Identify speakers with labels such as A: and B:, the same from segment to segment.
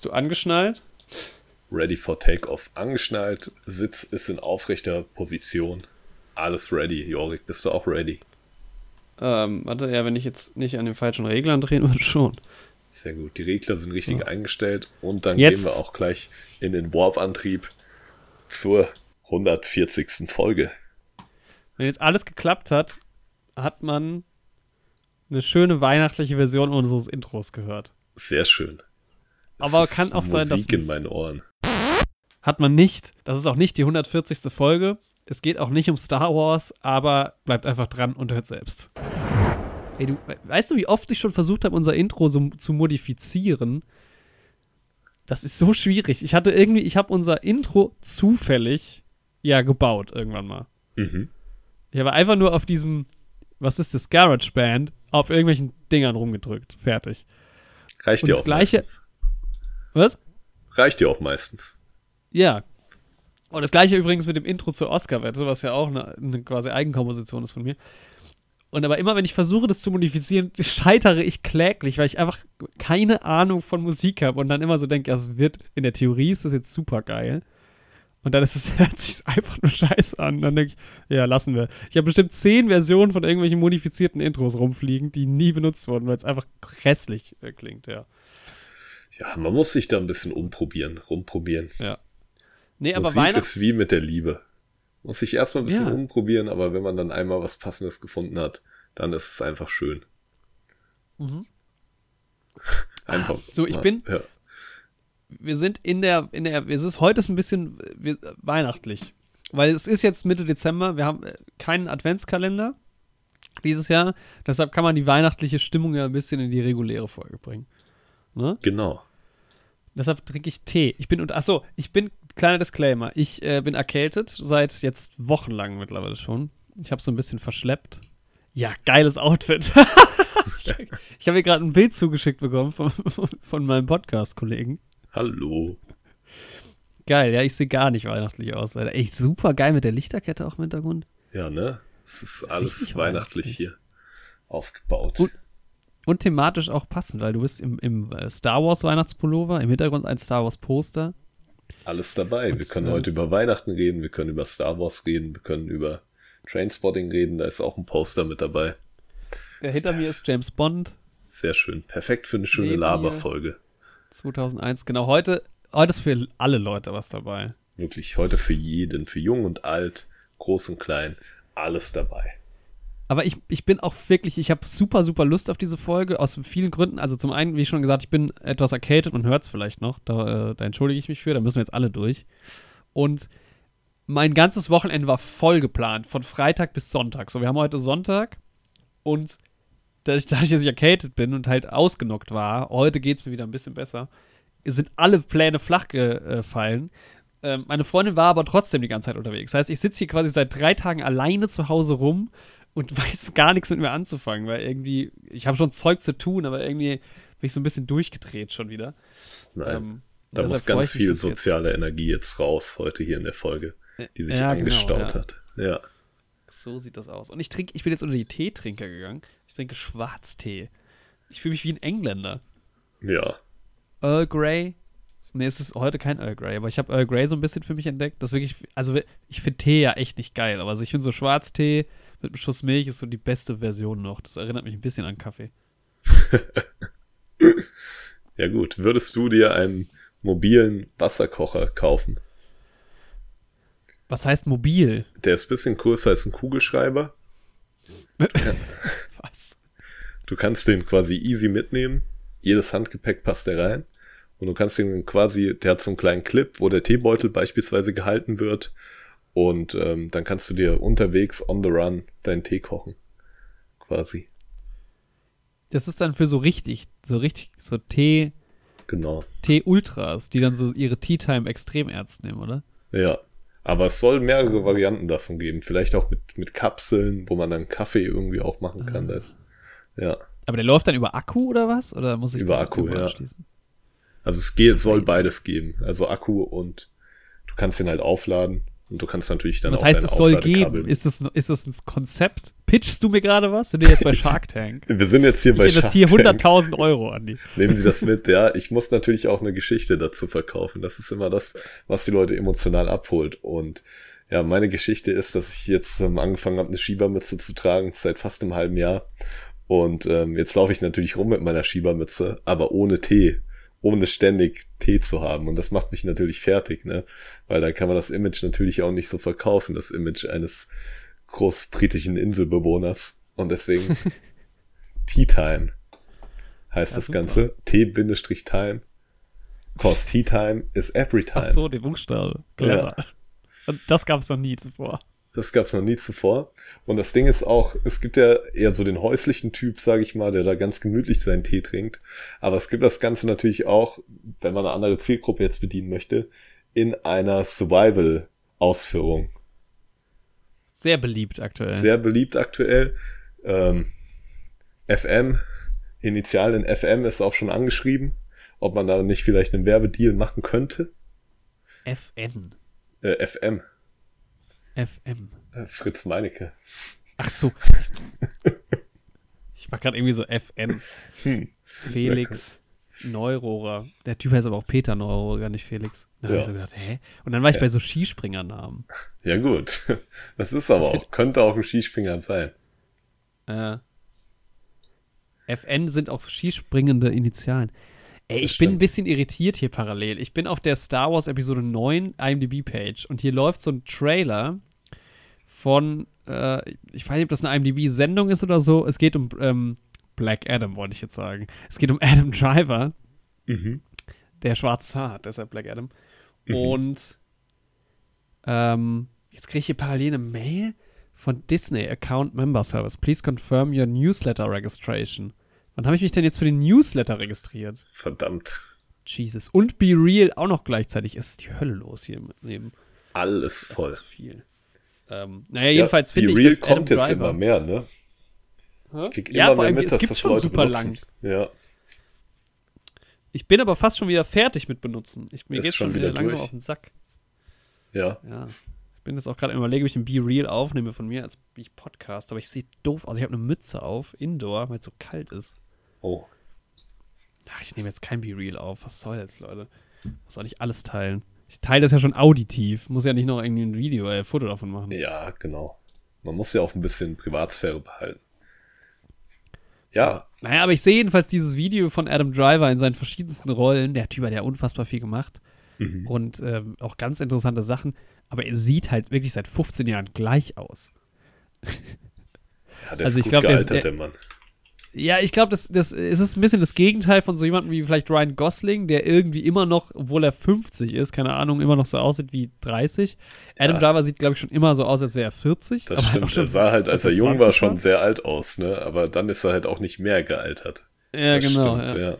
A: Bist du angeschnallt?
B: Ready for Takeoff. Angeschnallt, Sitz ist in aufrechter Position. Alles ready. Jorik, bist du auch ready?
A: Ähm, warte, ja, wenn ich jetzt nicht an den falschen Reglern drehen würde, schon.
B: Sehr gut. Die Regler sind richtig ja. eingestellt und dann
A: jetzt.
B: gehen wir auch gleich in den Warp-Antrieb zur 140. Folge.
A: Wenn jetzt alles geklappt hat, hat man eine schöne weihnachtliche Version unseres Intros gehört.
B: Sehr schön.
A: Das Aber kann auch
B: Musik
A: sein, dass.
B: in meinen Ohren.
A: Hat man nicht. Das ist auch nicht die 140. Folge. Es geht auch nicht um Star Wars, aber bleibt einfach dran und hört selbst. Ey, du, weißt du, wie oft ich schon versucht habe, unser Intro so zu modifizieren? Das ist so schwierig. Ich hatte irgendwie, ich habe unser Intro zufällig ja gebaut irgendwann mal.
B: Mhm.
A: Ich habe einfach nur auf diesem, was ist das, GarageBand, auf irgendwelchen Dingern rumgedrückt. Fertig.
B: Reicht dir auch
A: gleiche,
B: meistens.
A: Was?
B: Reicht dir auch meistens.
A: Ja. Und das gleiche übrigens mit dem Intro zur Oscar-Wette, was ja auch eine, eine quasi Eigenkomposition ist von mir. Und aber immer, wenn ich versuche, das zu modifizieren, scheitere ich kläglich, weil ich einfach keine Ahnung von Musik habe und dann immer so denke, ja, es wird, in der Theorie ist das jetzt super geil. Und dann ist es, hört sich einfach nur scheiße an. Dann denke ich, ja, lassen wir. Ich habe bestimmt zehn Versionen von irgendwelchen modifizierten Intros rumfliegen, die nie benutzt wurden, weil es einfach hässlich äh, klingt, ja.
B: Ja, man muss sich da ein bisschen umprobieren, rumprobieren.
A: Ja. Nee, aber
B: Musik
A: Weihnachts
B: ist wie mit der Liebe. Muss sich erstmal ein bisschen
A: Ja.
B: umprobieren, aber wenn man dann einmal was Passendes gefunden hat, dann ist es einfach schön.
A: Mhm.
B: Einfach.
A: So, ich
B: mal-
A: bin-
B: Ja.
A: wir sind in der, in der, es ist heute ist ein bisschen wir, weihnachtlich. Weil es ist jetzt Mitte Dezember, wir haben äh, keinen Adventskalender dieses Jahr. Deshalb kann man die weihnachtliche Stimmung ja ein bisschen in die reguläre Folge bringen. Ne?
B: Genau.
A: Deshalb trinke ich Tee. Ich bin, und achso, ich bin, kleiner Disclaimer, ich äh, bin erkältet seit jetzt wochenlang mittlerweile schon. Ich habe so ein bisschen verschleppt. Ja, geiles Outfit. ich habe mir gerade ein Bild zugeschickt bekommen von, von meinem Podcast-Kollegen.
B: Hallo.
A: Geil, ja, ich sehe gar nicht weihnachtlich aus. Alter. Echt super geil mit der Lichterkette auch im Hintergrund.
B: Ja, ne? Es ist alles weihnachtlich
A: weihnachtlich.
B: hier aufgebaut.
A: Und- Und thematisch auch passend, weil du bist im, im äh, Star Wars Weihnachtspullover, im Hintergrund ein Star Wars Poster.
B: Alles dabei. Wir können
A: äh,
B: heute über Weihnachten reden, wir können über Star Wars reden, wir können über Trainspotting reden, da ist auch ein Poster mit dabei.
A: Der hinter mir ist James Bond
B: Sehr schön. Perfekt für eine schöne Laberfolge.
A: 2001. Genau, heute, heute ist für alle Leute was dabei.
B: Wirklich, heute für jeden, für jung und alt, groß und klein, alles dabei.
A: Aber ich, ich bin auch wirklich, ich habe super, super Lust auf diese Folge, aus vielen Gründen. Also zum einen, wie schon gesagt, ich bin etwas erkältet und hört es vielleicht noch. Da, äh, da entschuldige ich mich für, da müssen wir jetzt alle durch. Und mein ganzes Wochenende war voll geplant, von Freitag bis Sonntag. So, wir haben heute Sonntag und dadurch, dass ich erkältet bin und halt ausgenockt war, heute geht es mir wieder ein bisschen besser, sind alle Pläne flach gefallen. Ähm, meine Freundin war aber trotzdem die ganze Zeit unterwegs. Das heißt, ich sitze hier quasi seit drei Tagen alleine zu Hause rum und weiß gar nichts mit mir anzufangen, weil irgendwie, ich habe schon Zeug zu tun, aber irgendwie bin ich so ein bisschen durchgedreht schon wieder.
B: Nein,
A: Ähm,
B: da muss ganz viel
A: dass jetzt-
B: soziale Energie jetzt raus, heute hier in der Folge, die sich
A: Ja, genau,
B: angestaut
A: ja.
B: hat. Ja.
A: So sieht das aus. Und ich trinke, ich bin jetzt unter die Teetrinker gegangen. Ich trinke Schwarztee. Ich fühle mich wie ein Engländer.
B: Ja.
A: Earl Grey. Nee, es ist heute kein Earl Grey, aber ich habe Earl Grey so ein bisschen für mich entdeckt. Das ist wirklich, also ich finde Tee ja echt nicht geil, aber also ich finde so Schwarztee mit einem Schuss Milch ist so die beste Version noch. Das erinnert mich ein bisschen an Kaffee.
B: Ja gut, würdest du dir einen mobilen Wasserkocher kaufen?
A: Was heißt mobil?
B: Der ist ein bisschen größer als ein Kugelschreiber.
A: Was?
B: Du kannst den quasi easy mitnehmen. Jedes Handgepäck passt da rein. Und du kannst den quasi, der hat so einen kleinen Clip, wo der Teebeutel beispielsweise gehalten wird. Und ähm, dann kannst du dir unterwegs on the run deinen Tee kochen. Quasi.
A: Das ist dann für so richtig, so richtig, so Tee,
B: Genau.
A: Tee-Ultras, die dann so ihre Tea-Time extrem ernst nehmen, oder?
B: Ja. Aber es soll mehrere Varianten davon geben. Vielleicht auch mit, mit Kapseln, wo man dann Kaffee irgendwie auch machen kann. Das, ja.
A: Aber der läuft dann über Akku oder was? Oder muss ich
B: Über Akku, ja.
A: anschließen?
B: Also es geht, soll beides geben. Also Akku und du kannst den halt aufladen und du kannst natürlich dann
A: Was
B: auch
A: heißt, es soll geben? Ist das, ist das ein Konzept? Pitchst du mir gerade was? Sind wir jetzt bei Shark Tank?
B: Wir sind jetzt hier
A: Ich
B: bei Shark
A: investiere
B: Tank.
A: 100.000 Euro, Andi.
B: Nehmen Sie das mit, ja. Ich muss natürlich auch eine Geschichte dazu verkaufen. Das ist immer das, was die Leute emotional abholt. Und ja, meine Geschichte ist, dass ich jetzt ähm, angefangen habe, eine Schiebermütze zu tragen, seit fast einem halben Jahr. Und ähm, jetzt laufe ich natürlich rum mit meiner Schiebermütze, aber ohne Tee. Ohne ständig Tee zu haben. Und das macht mich natürlich fertig, ne? Weil dann kann man das Image natürlich auch nicht so verkaufen, das Image eines großbritischen Inselbewohners. Und deswegen Tea Time heißt
A: Ja,
B: das
A: super.
B: Ganze. T-Time. Cause Tea Time is every time.
A: Ach so, der Buchstabe. Clever. Und das gab es noch nie zuvor.
B: Das gab's noch nie zuvor. Und das Ding ist auch, es gibt ja eher so den häuslichen Typ, sage ich mal, der da ganz gemütlich seinen Tee trinkt. Aber es gibt das Ganze natürlich auch, wenn man eine andere Zielgruppe jetzt bedienen möchte, in einer Survival-Ausführung.
A: Sehr beliebt aktuell.
B: Sehr beliebt aktuell. Ähm, FM, Initial in FM ist auch schon angeschrieben, ob man da nicht vielleicht einen Werbedeal machen könnte.
A: FN.
B: Äh, FM,
A: FM.
B: äh, Fritz Meinecke.
A: Ach so. ich war gerade irgendwie so FN.
B: Hm.
A: Felix Neurohrer. Der Typ heißt aber auch Peter Neurohrer, gar nicht Felix. Da
B: Ja.
A: ich so gedacht, hä? Und dann war ich
B: Ja.
A: bei so Skispringernamen.
B: Ja gut, das ist aber auch, könnte auch ein Skispringer sein.
A: Äh, FN sind auch skispringende Initialen. Ey,
B: Das
A: ich bin ein bisschen irritiert hier parallel. Ich bin auf der Star Wars Episode 9 IMDb-Page und hier läuft so ein Trailer von, äh, ich weiß nicht, ob das eine IMDb-Sendung ist oder so. Es geht um ähm, Black Adam, wollte ich jetzt sagen. Es geht um Adam Driver,
B: Mhm.
A: der schwarz Haar hat, deshalb Black Adam.
B: Mhm.
A: Und ähm, jetzt kriege ich hier parallel eine Mail von Disney Account Member Service. Please confirm your newsletter registration. Wann habe ich mich denn jetzt für den Newsletter registriert?
B: Verdammt,
A: Jesus. Und Be Real auch noch gleichzeitig. Es ist die Hölle los hier neben.
B: alles voll.
A: Viel. Ähm, naja, jedenfalls
B: ja,
A: finde ich,
B: Be Real
A: dass Adam
B: kommt jetzt
A: Driver,
B: immer mehr, ne? Ich krieg
A: ja,
B: immer
A: vor
B: mehr
A: allem,
B: mit,
A: es
B: dass
A: gibt
B: das
A: schon
B: Leute
A: super
B: benutzen.
A: lang.
B: Ja,
A: Ich bin aber fast schon wieder fertig mit benutzen. Ich, mir geht schon
B: schon
A: wieder,
B: wieder
A: langsam
B: durch.
A: auf den Sack.
B: ja.
A: Ja. Ich bin jetzt auch gerade überlege, ob ich ein Be Real aufnehme von mir, als ich Podcast. Aber ich sehe doof aus. Ich habe eine Mütze auf, Indoor, weil es so kalt ist.
B: Oh,
A: Ach, ich nehme jetzt kein Be Real auf. Was soll's, Leute? Was soll ich alles teilen? Ich teile das ja schon auditiv. Muss ja nicht noch irgendwie ein Video, äh, ein Foto davon machen.
B: ja, genau. Man muss ja auch ein bisschen Privatsphäre behalten. Ja,
A: Naja, aber ich sehe jedenfalls dieses Video von Adam Driver in seinen verschiedensten Rollen. Der Typ hat ja unfassbar viel gemacht.
B: mhm.
A: Und ähm, auch ganz interessante Sachen. Aber er sieht halt wirklich seit 15 Jahren gleich aus.
B: ja der
A: also
B: ist
A: ich
B: gut
A: glaub, der ist-
B: gealtert,
A: der-
B: der Mann.
A: Ja, ich glaube, das, das es ist ein bisschen das Gegenteil von so jemandem wie vielleicht Ryan Gosling, der irgendwie immer noch, obwohl er 50 ist, keine Ahnung, immer noch so aussieht wie 30. Adam
B: Ja.
A: Driver sieht, glaube ich, schon immer so aus, als wäre er 40.
B: Das stimmt. Er sah halt, als er jung
A: 20
B: war, schon sehr alt aus, ne? Aber dann ist er halt auch nicht mehr gealtert.
A: Ja,
B: das
A: genau.
B: stimmt,
A: ja.
B: ja.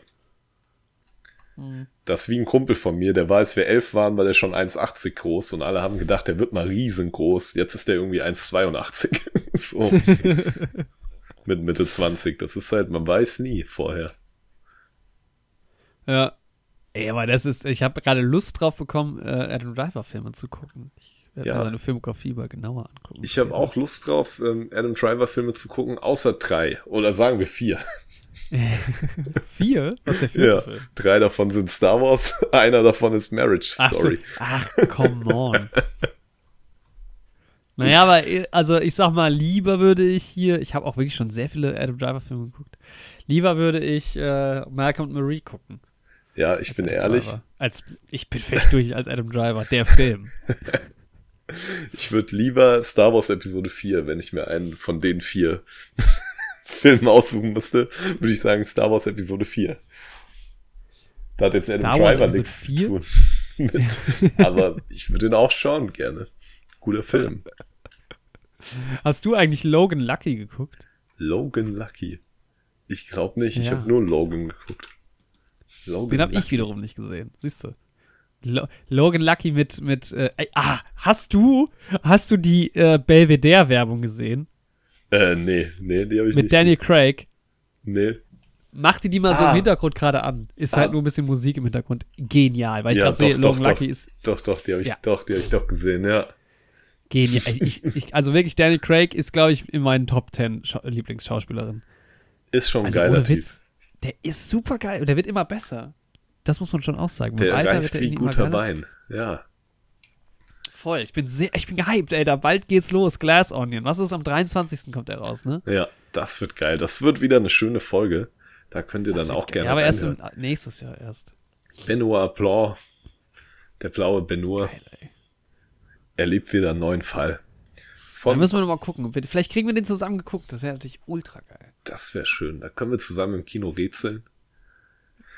A: Mhm.
B: Das ist wie ein Kumpel von mir, der war, als wir elf waren, war der schon 1,80 groß und alle haben gedacht, der wird mal riesengroß. Jetzt ist der irgendwie 1,82. so. Mit Mitte 20. Das ist halt, man weiß nie vorher.
A: Ja. Ey, aber das ist, ich habe gerade Lust drauf bekommen, äh, Adam Driver-Filme zu gucken. Ich werde
B: Ja.
A: mir seine Filmografie mal genauer angucken.
B: Ich habe auch Lust drauf, ähm, Adam Driver Filme zu gucken, außer drei. Oder sagen wir vier.
A: Vier? Was ist der vierte
B: Ja.
A: Film?
B: Drei davon sind Star Wars, einer davon ist Marriage
A: Ach, so.
B: Story.
A: Ach, come on. naja, aber äh, also ich sag mal, lieber würde ich hier, ich habe auch wirklich schon sehr viele Adam Driver-Filme geguckt. Lieber würde ich äh, Malcolm und Marie gucken.
B: Ja, ich bin
A: Adam
B: ehrlich,
A: Driver. Als, ich bin völlig durch als Adam Driver, der Film.
B: ich würde lieber Star Wars Episode 4, wenn ich mir einen von den vier Filmen aussuchen müsste, würde ich sagen Star Wars Episode 4. Da hat jetzt Adam
A: Star Wars
B: Driver
A: Episode
B: nichts
A: 4?
B: zu tun. mit. Aber ich würde ihn auch schauen, gerne. Guter Film.
A: Hast du eigentlich Logan Lucky geguckt?
B: Logan Lucky. Ich glaube nicht, ich
A: Ja.
B: habe nur Logan geguckt. Logan
A: Den habe ich wiederum nicht gesehen. Siehst du? Lo Logan Lucky mit, mit äh, ah, hast du, hast du die äh, Belvedere-Werbung gesehen?
B: Äh, nee, nee, die habe ich
A: Mit
B: nicht.
A: Daniel Craig.
B: Nee.
A: Mach dir die mal so
B: Ah.
A: im Hintergrund gerade an. Ist
B: Ah.
A: halt nur ein bisschen Musik im Hintergrund. Genial, weil ich
B: Ja,
A: gerade sehe, Logan
B: doch,
A: Lucky
B: doch.
A: ist.
B: Doch, doch, die habe ich,
A: Ja.
B: doch, die habe ich doch gesehen, ja.
A: Genial. Ich, ich, also wirklich, Danny Craig ist, glaube ich, in meinen Top 10 Scha Lieblingsschauspielerin.
B: Ist schon ein
A: Also
B: geiler
A: ohne
B: Typ.
A: Der ist super geil und der wird immer besser. Das muss man schon auch sagen.
B: Der
A: Alter
B: reift wie guter
A: geiler.
B: Wein. Ja.
A: Voll. Ich bin sehr, ich bin gehypt, ey. Da bald geht's los. Glass Onion. Was ist am 23. kommt der raus, ne?
B: Ja, das wird geil. Das wird wieder eine schöne Folge. Da könnt ihr
A: Das
B: dann auch
A: geil.
B: gerne
A: Ja, aber erst im, nächstes Jahr erst.
B: Benoit Blanc, der blaue Benoit,
A: Geil, ey.
B: Erlebt wieder einen neuen Fall.
A: Da
B: Von,
A: müssen wir noch mal gucken. Vielleicht kriegen wir den zusammen geguckt. Das wäre natürlich ultra geil.
B: das wäre schön. Da können wir zusammen im Kino rätseln.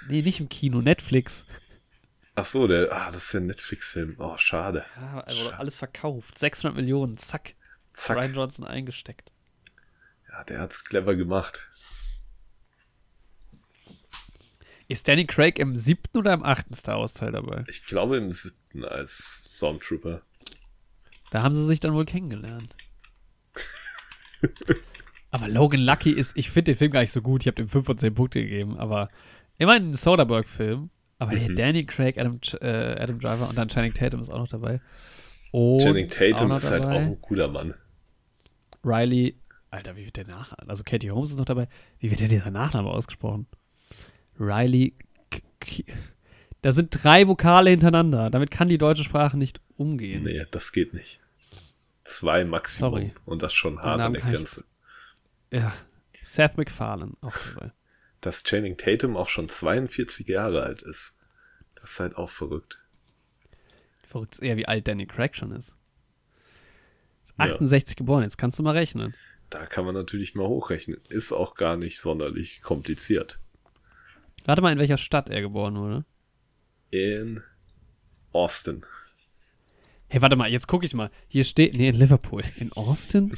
A: Nee, nicht im Kino. Netflix.
B: Ach so, der, ah, das ist der Netflix-Film. Oh, schade.
A: Ja, also
B: Schade.
A: alles verkauft. 600 Millionen. Zack.
B: Zack.
A: Ryan Johnson eingesteckt.
B: Ja, der hat's clever gemacht.
A: Ist Danny Craig im siebten oder im achten Star Wars Teil dabei?
B: Ich glaube im siebten als Stormtrooper.
A: Da haben sie sich dann wohl kennengelernt. aber Logan Lucky ist, ich finde den Film gar nicht so gut. Ich habe dem 5 von 10 Punkte gegeben, aber immerhin ein Soderbergh-Film. Aber
B: Mhm.
A: Danny Craig, Adam, äh, Adam Driver und dann Channing Tatum ist auch noch dabei. Und
B: Channing Tatum ist halt auch
A: dabei
B: ein guter Mann.
A: Riley, Alter, wie wird der Nachname? Also Katie Holmes ist noch dabei. Wie wird denn dieser Nachname ausgesprochen? Riley. K da sind drei Vokale hintereinander. Damit kann die deutsche Sprache nicht umgehen.
B: Nee, das geht nicht. Zwei Maximum.
A: Sorry.
B: Und das schon hart an der
A: ich-
B: Grenze.
A: Ja. Seth MacFarlane auch dabei.
B: Dass Channing Tatum auch schon 42 Jahre alt ist. Das ist halt auch verrückt.
A: Verrückt ist eher, wie alt Danny Craig schon ist. Ist
B: Ja.
A: 68 geboren, jetzt kannst du mal rechnen.
B: Da kann man natürlich mal hochrechnen. Ist auch gar nicht sonderlich kompliziert.
A: Warte mal, in welcher Stadt er geboren wurde.
B: In Austin.
A: Hey, warte mal, jetzt gucke ich mal. Hier steht, nee, in Liverpool. In Austin?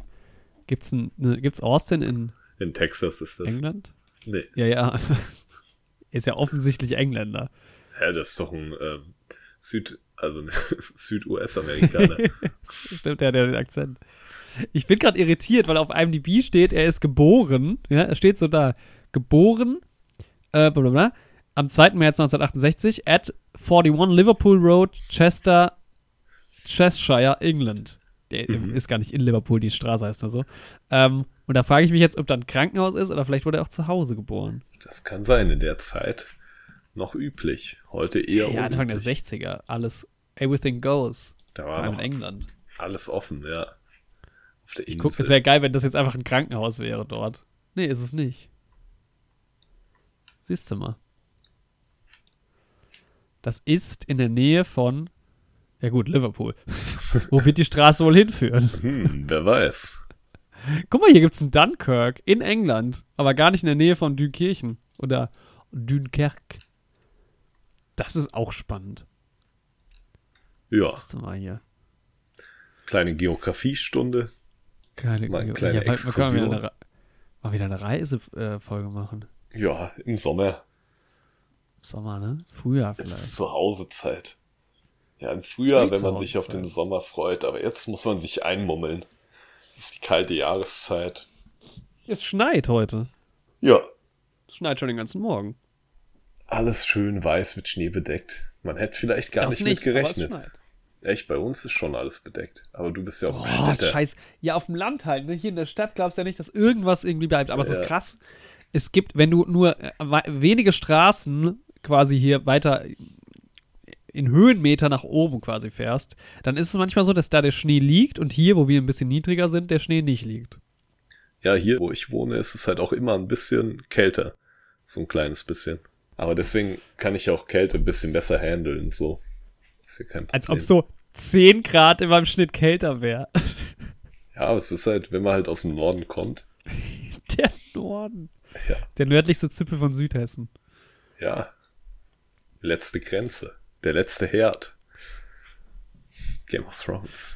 A: Gibt's, ein, ne, gibt's Austin in
B: In Texas ist das.
A: England?
B: Nee,
A: Ja, ja. Ist ja offensichtlich Engländer.
B: ja, das ist doch ein ähm, Süd, also ein Süd-US-Amerikaner.
A: Stimmt, der hat ja den Akzent. Ich bin gerade irritiert, weil auf IMDb steht, er ist geboren. Ja, er steht so da. Geboren, äh, bla bla bla, am 2. März 1968 at 41 Liverpool Road, Chester, Cheshire, England. Der
B: Mhm.
A: ist gar nicht in Liverpool, die Straße heißt nur so. Ähm, und da frage ich mich jetzt, ob da ein Krankenhaus ist oder vielleicht wurde er auch zu Hause geboren.
B: das kann sein, in der Zeit noch üblich. Heute eher
A: Ja, Anfang der
B: unüblich.
A: 60er. Alles, everything goes.
B: Da war
A: in England.
B: alles offen, ja. Auf der
A: Ich guck,
B: Insel.
A: es wäre geil, wenn das jetzt einfach ein Krankenhaus wäre dort. Nee, ist es nicht. Siehst du mal. Das ist in der Nähe von, ja gut, Liverpool. Wo wird die Straße wohl hinführen?
B: Hm, wer weiß.
A: Guck mal, hier gibt's einen Dunkirk in England, aber gar nicht in der Nähe von Dünkirchen oder Dunkerque. Das ist auch spannend.
B: Ja,
A: Siehst du mal hier.
B: kleine Geografiestunde.
A: Keine,
B: Mal eine
A: ja,
B: kleine
A: wir können mal wieder eine,
B: Exkursion.
A: Re- mal wieder eine Reisefolge machen.
B: Ja, im Sommer.
A: Sommer, ne? Frühjahr vielleicht.
B: ist Zuhausezeit. Ja, im Frühjahr,
A: Ist
B: wenn man sich auf den. Sommer freut, aber jetzt muss man sich einmummeln. Es ist die kalte Jahreszeit.
A: Es schneit heute.
B: Ja,
A: Es schneit schon den ganzen Morgen.
B: alles schön weiß mit Schnee bedeckt. Man hätte vielleicht gar
A: Das
B: nicht, mit
A: es
B: gerechnet. Echt, bei uns ist schon alles bedeckt. Aber du bist ja auch
A: Oh,
B: Städter.
A: scheiß. Ja, auf dem Land halt. Ne? Hier in der Stadt glaubst du ja nicht, dass irgendwas irgendwie bleibt. Aber es
B: Ja.
A: ist krass. Es gibt, wenn du nur äh, wenige Straßen quasi hier weiter in Höhenmeter nach oben quasi fährst, dann ist es manchmal so, dass da der Schnee liegt und hier, wo wir ein bisschen niedriger sind, der Schnee nicht liegt.
B: Ja, hier, wo ich wohne, ist es halt auch immer ein bisschen kälter. So ein kleines bisschen. Aber deswegen kann ich auch Kälte ein bisschen besser handeln. So. Ist ja kein Problem.
A: Als ob so 10 Grad immer im Schnitt kälter wäre.
B: Ja, aber es ist halt, wenn man halt aus dem Norden kommt.
A: Der Norden.
B: Ja.
A: Der nördlichste Zipfel von Südhessen.
B: Ja. Letzte Grenze. Der letzte Herd. Game of Thrones.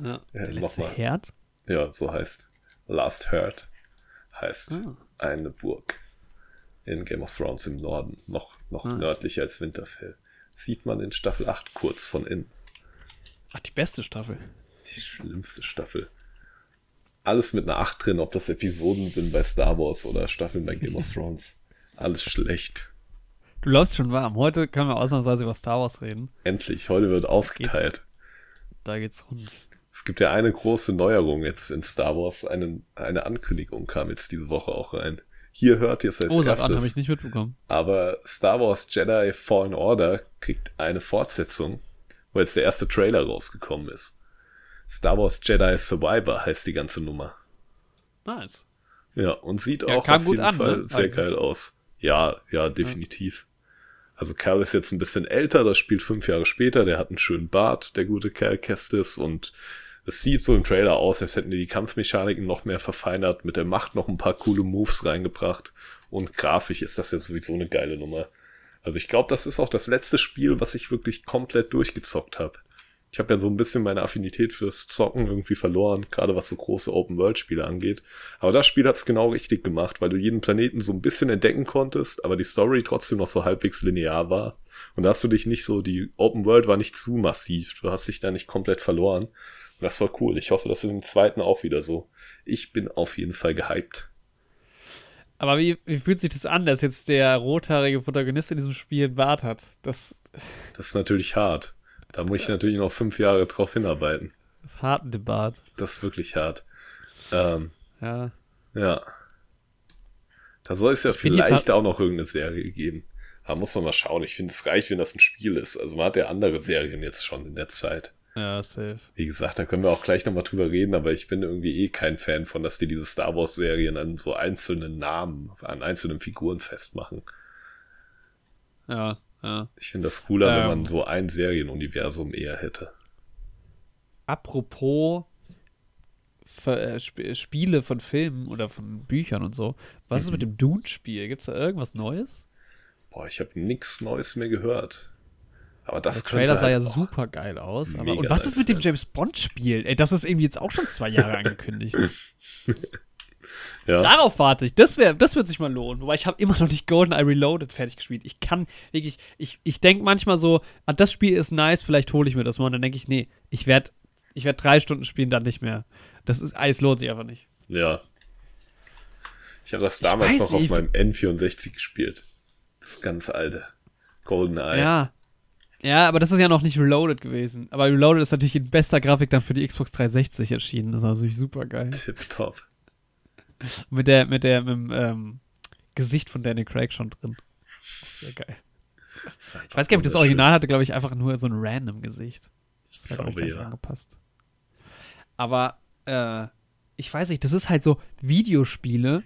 A: Ja, der letzte
B: nochmal.
A: Herd?
B: Ja, so heißt Last Herd. Heißt
A: Ah.
B: eine Burg in Game of Thrones im Norden. Noch, noch
A: Nice.
B: nördlicher als Winterfell. Sieht man in Staffel 8 kurz von innen.
A: Ach, die beste Staffel.
B: Die schlimmste Staffel. Alles mit einer 8 drin, ob das Episoden sind bei Star Wars oder Staffeln bei Game of Thrones. Alles schlecht.
A: Du läufst schon warm. Heute können wir ausnahmsweise über Star Wars reden.
B: Endlich, heute wird ausgeteilt.
A: Da geht's rund.
B: Es gibt ja eine große Neuerung jetzt in Star Wars. Eine, eine Ankündigung kam jetzt diese Woche auch rein. Hier hört ihr es als
A: Oh,
B: erstes.
A: habe ich nicht mitbekommen.
B: Aber Star Wars Jedi Fallen Order kriegt eine Fortsetzung, wo jetzt der erste Trailer rausgekommen ist. Star Wars Jedi Survivor heißt die ganze Nummer.
A: Nice.
B: Ja, und sieht
A: Ja,
B: auch auf jeden
A: an,
B: Fall
A: ne?
B: sehr
A: Eigentlich.
B: geil aus. Ja, ja, definitiv. Also Cal ist jetzt ein bisschen älter, das spielt fünf Jahre später, der hat einen schönen Bart, der gute Cal Kestis und es sieht so im Trailer aus, als hätten die die Kampfmechaniken noch mehr verfeinert, mit der Macht noch ein paar coole Moves reingebracht und grafisch ist das ja sowieso eine geile Nummer. Also ich glaube, das ist auch das letzte Spiel, was ich wirklich komplett durchgezockt habe. Ich habe ja so ein bisschen meine Affinität fürs Zocken irgendwie verloren, gerade was so große Open-World-Spiele angeht. Aber das Spiel hat's genau richtig gemacht, weil du jeden Planeten so ein bisschen entdecken konntest, aber die Story trotzdem noch so halbwegs linear war. Und da hast du dich nicht so, die Open-World war nicht zu massiv, du hast dich da nicht komplett verloren. Und das war cool. Ich hoffe, das ist im zweiten auch wieder so. Ich bin auf jeden Fall gehypt.
A: Aber wie, wie fühlt sich das an, dass jetzt der rothaarige Protagonist in diesem Spiel einen Bart hat? Das,
B: Das ist natürlich hart. Da muss ich natürlich noch fünf Jahre drauf hinarbeiten.
A: das ist hart, der Bart.
B: Das ist wirklich hart. Ähm,
A: Ja.
B: Ja. Da soll es ja
A: die
B: vielleicht auch noch irgendeine Serie geben. Da muss man mal schauen. Ich finde, es reicht, wenn das ein Spiel ist. Also man hat ja andere Serien jetzt schon in der Zeit.
A: Ja, safe.
B: Wie gesagt, da können wir auch gleich nochmal drüber reden, aber ich bin irgendwie eh kein Fan von, dass die diese Star Wars Serien an so einzelnen Namen, an einzelnen Figuren festmachen.
A: Ja, ja.
B: Ich finde das cooler, wenn
A: Ähm.
B: man so ein Serienuniversum eher hätte.
A: Apropos äh, Sp Spiele von Filmen oder von Büchern und so. Was
B: Mhm.
A: ist mit dem Dune-Spiel? Gibt es da irgendwas Neues?
B: Boah, ich habe nix Neues mehr gehört. Aber das
A: Der Trailer sah ja
B: halt auch-
A: super geil aus. Aber, und was ist mit dem. James Bond-Spiel? Ey, das ist irgendwie jetzt auch schon zwei Jahre angekündigt.
B: Ja.
A: Darauf warte ich. Das, wär, das wird sich mal lohnen. Wobei ich habe immer noch nicht GoldenEye Reloaded fertig gespielt. Ich kann wirklich, ich, ich denke manchmal so, ah, das Spiel ist nice, vielleicht hole ich mir das mal. Und dann denke ich, nee, ich werde ich werd drei Stunden spielen, dann nicht mehr. Das ist, es lohnt sich einfach nicht.
B: Ja. Ich habe das damals noch auf
A: nicht.
B: meinem N64 gespielt. Das ganz alte. GoldenEye.
A: Ja. Ja, aber das ist ja noch nicht Reloaded gewesen. Aber Reloaded ist natürlich in bester Grafik dann für die Xbox 360 erschienen. Das ist natürlich super geil.
B: Tipptopp.
A: Mit der, mit der, mit dem ähm, Gesicht von Danny Craig schon drin. Sehr geil. Ich weiß gar nicht, das. Original hatte, glaube ich, einfach nur so ein random Gesicht.
B: Ich
A: Das war, glaub ich,
B: glaube
A: nicht
B: ja.
A: angepasst. Aber, äh, ich weiß nicht, das ist halt so Videospiele,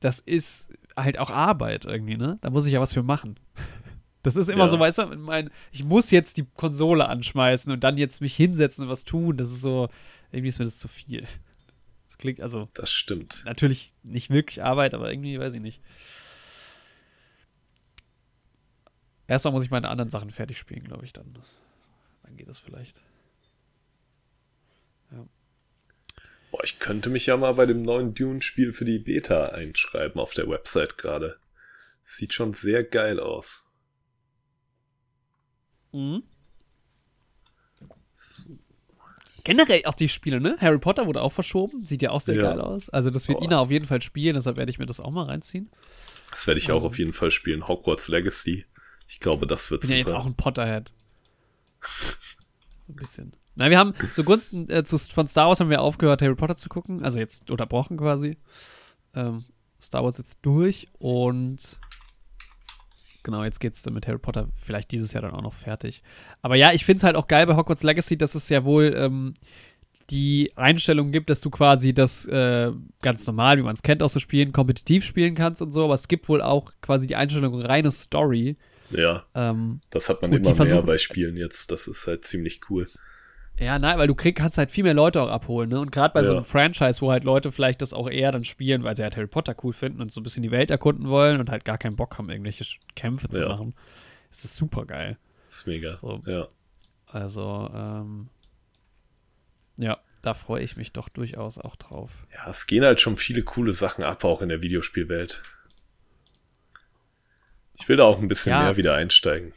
A: das ist halt auch Arbeit irgendwie, ne? Da muss ich ja was für machen. Das ist immer
B: Ja.
A: so, weißt du, mein, ich muss jetzt die Konsole anschmeißen und dann jetzt mich hinsetzen und was tun. Das ist so, irgendwie ist mir das zu viel. Das klingt also
B: Das stimmt.
A: natürlich nicht wirklich Arbeit, aber irgendwie weiß ich nicht. Erstmal muss ich meine anderen Sachen fertig spielen, glaube ich, dann. Dann geht das vielleicht.
B: Boah, ich könnte mich ja mal bei dem neuen Dune-Spiel für die Beta einschreiben auf der Website gerade. Sieht schon sehr geil aus.
A: Mhm.
B: So.
A: Generell auch die Spiele, ne? Harry Potter wurde auch verschoben. Sieht ja auch sehr
B: Ja.
A: geil aus. Also, das wird
B: Aber-
A: Ina auf jeden Fall spielen, deshalb werde ich mir das auch mal reinziehen.
B: Das werde ich auch
A: Ähm.
B: auf jeden Fall spielen. Hogwarts Legacy. Ich glaube, das wird
A: Bin ja
B: super.
A: jetzt auch ein Potterhead. So ein bisschen. Nein, wir haben zugunsten äh, zu, von Star Wars haben wir aufgehört, Harry Potter zu gucken. Also jetzt unterbrochen quasi. Ähm, Star Wars jetzt durch und genau, jetzt geht's dann mit Harry Potter vielleicht dieses Jahr dann auch noch fertig. Aber ja, ich finde es halt auch geil bei Hogwarts Legacy, dass es ja wohl ähm, die Einstellung gibt, dass du quasi das äh, ganz normal, wie man es kennt, aus so Spielen, kompetitiv spielen kannst und so, aber es gibt wohl auch quasi die Einstellung reine Story.
B: ja,
A: Ähm,
B: das hat man immer mehr bei Spielen jetzt. Das ist halt ziemlich cool.
A: Ja, nein, weil du krieg, kannst halt viel mehr Leute auch abholen, ne? Und gerade bei so
B: Ja.
A: einem Franchise, wo halt Leute vielleicht das auch eher dann spielen, weil sie halt Harry Potter cool finden und so ein bisschen die Welt erkunden wollen und halt gar keinen Bock haben, irgendwelche Kämpfe zu
B: Ja.
A: machen, ist das super geil.
B: Das ist mega.
A: So.
B: Ja.
A: Also, ähm, ja, da freue ich mich doch durchaus auch drauf.
B: ja, es gehen halt schon viele coole Sachen ab, auch in der Videospielwelt. Ich will da auch ein bisschen
A: Ja.
B: mehr wieder einsteigen.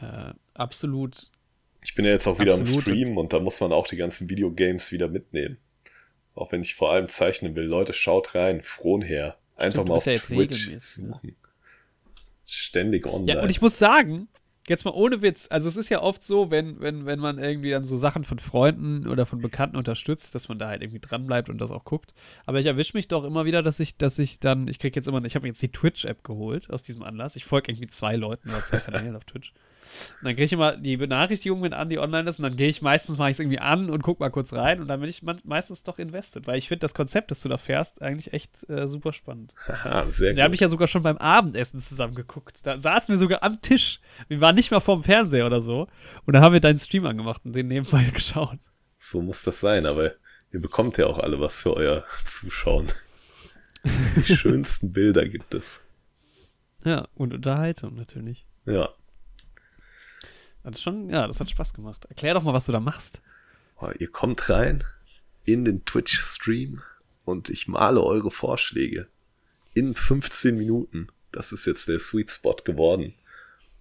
A: Äh, absolut.
B: Ich bin ja jetzt auch wieder
A: Absolut.
B: am Stream und da muss man auch die ganzen Videogames wieder mitnehmen. Auch wenn ich vor allem zeichnen will. Leute, schaut rein, Frohnher. Einfach
A: Stimmt,
B: mal auf
A: ja
B: Twitch
A: ne?
B: suchen. Ständig online.
A: Ja, und ich muss sagen, jetzt mal ohne Witz. Also es ist ja oft so, wenn, wenn, wenn man irgendwie dann so Sachen von Freunden oder von Bekannten unterstützt, dass man da halt irgendwie dranbleibt und das auch guckt. Aber ich erwische mich doch immer wieder, dass ich, dass ich dann, ich kriege jetzt immer, ich habe mir jetzt die Twitch-App geholt aus diesem Anlass. Ich folge irgendwie zwei Leuten oder zwei Kanälen auf Twitch. Und dann kriege ich immer die Benachrichtigung, wenn Andi online ist, und dann gehe ich meistens, mache ich es irgendwie an und gucke mal kurz rein und dann bin ich meistens doch invested, weil ich finde das Konzept, das du da fährst, eigentlich echt äh, super spannend.
B: Haha, sehr
A: Da habe ich ja sogar schon beim Abendessen zusammen geguckt. Da saßen wir sogar am Tisch. Wir waren nicht mal vorm Fernseher oder so. Und dann haben wir deinen Stream angemacht und den nebenbei geschaut.
B: So muss das sein, aber ihr bekommt ja auch alle was für euer Zuschauen. Die schönsten Bilder gibt es.
A: Ja, und Unterhaltung natürlich.
B: Ja.
A: Das ist schon, ja, das hat Spaß gemacht. Erklär doch mal, was du da machst.
B: Oh, ihr kommt rein in den Twitch-Stream und ich male eure Vorschläge in 15 Minuten. Das ist jetzt der Sweet Spot geworden.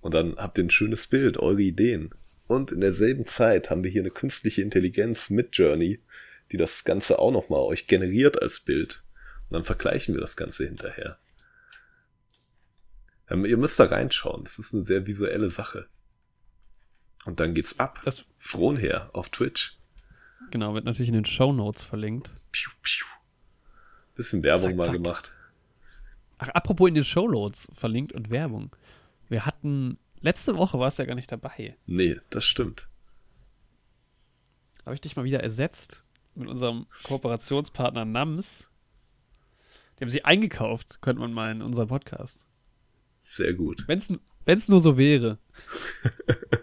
B: Und dann habt ihr ein schönes Bild, eure Ideen. Und in derselben Zeit haben wir hier eine künstliche Intelligenz mit Journey, die das Ganze auch nochmal euch generiert als Bild. Und dann vergleichen wir das Ganze hinterher. Ähm, ihr müsst da reinschauen. Das ist eine sehr visuelle Sache. Und dann geht's ab.
A: Das,
B: Frohnher auf Twitch.
A: genau, wird natürlich in den Show Notes verlinkt.
B: Piu, piu. Bisschen Werbung
A: Zack,
B: mal
A: zack.
B: gemacht.
A: Ach, apropos in den Show Notes verlinkt und Werbung. Wir hatten, letzte Woche warst du ja gar nicht dabei.
B: Nee, das stimmt.
A: Habe ich dich mal wieder ersetzt mit unserem Kooperationspartner NAMS. Die haben sie eingekauft, könnte man meinen, in unserem Podcast.
B: Sehr gut.
A: Wenn es nur so wäre.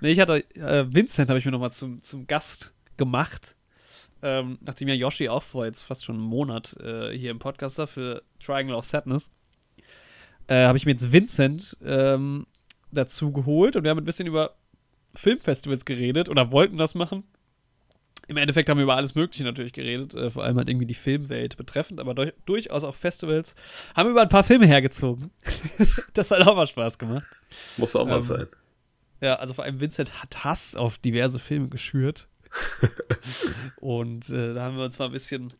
A: nee, ich hatte, äh, Vincent habe ich mir nochmal zum, zum Gast gemacht. Ähm, nachdem ja Yoshi auch vor jetzt fast schon einen Monat äh, hier im Podcast war für Triangle of Sadness, äh, habe ich mir jetzt Vincent ähm, dazu geholt und wir haben ein bisschen über Filmfestivals geredet oder wollten das machen. Im Endeffekt haben wir über alles Mögliche natürlich geredet, äh, vor allem halt irgendwie die Filmwelt betreffend, aber durch, durchaus auch Festivals. Haben wir über ein paar Filme hergezogen. das hat auch mal Spaß gemacht.
B: Muss auch mal
A: Ähm,
B: sein.
A: Ja, also vor allem Vincent hat Hass auf diverse Filme geschürt. und äh, da haben wir uns mal ein bisschen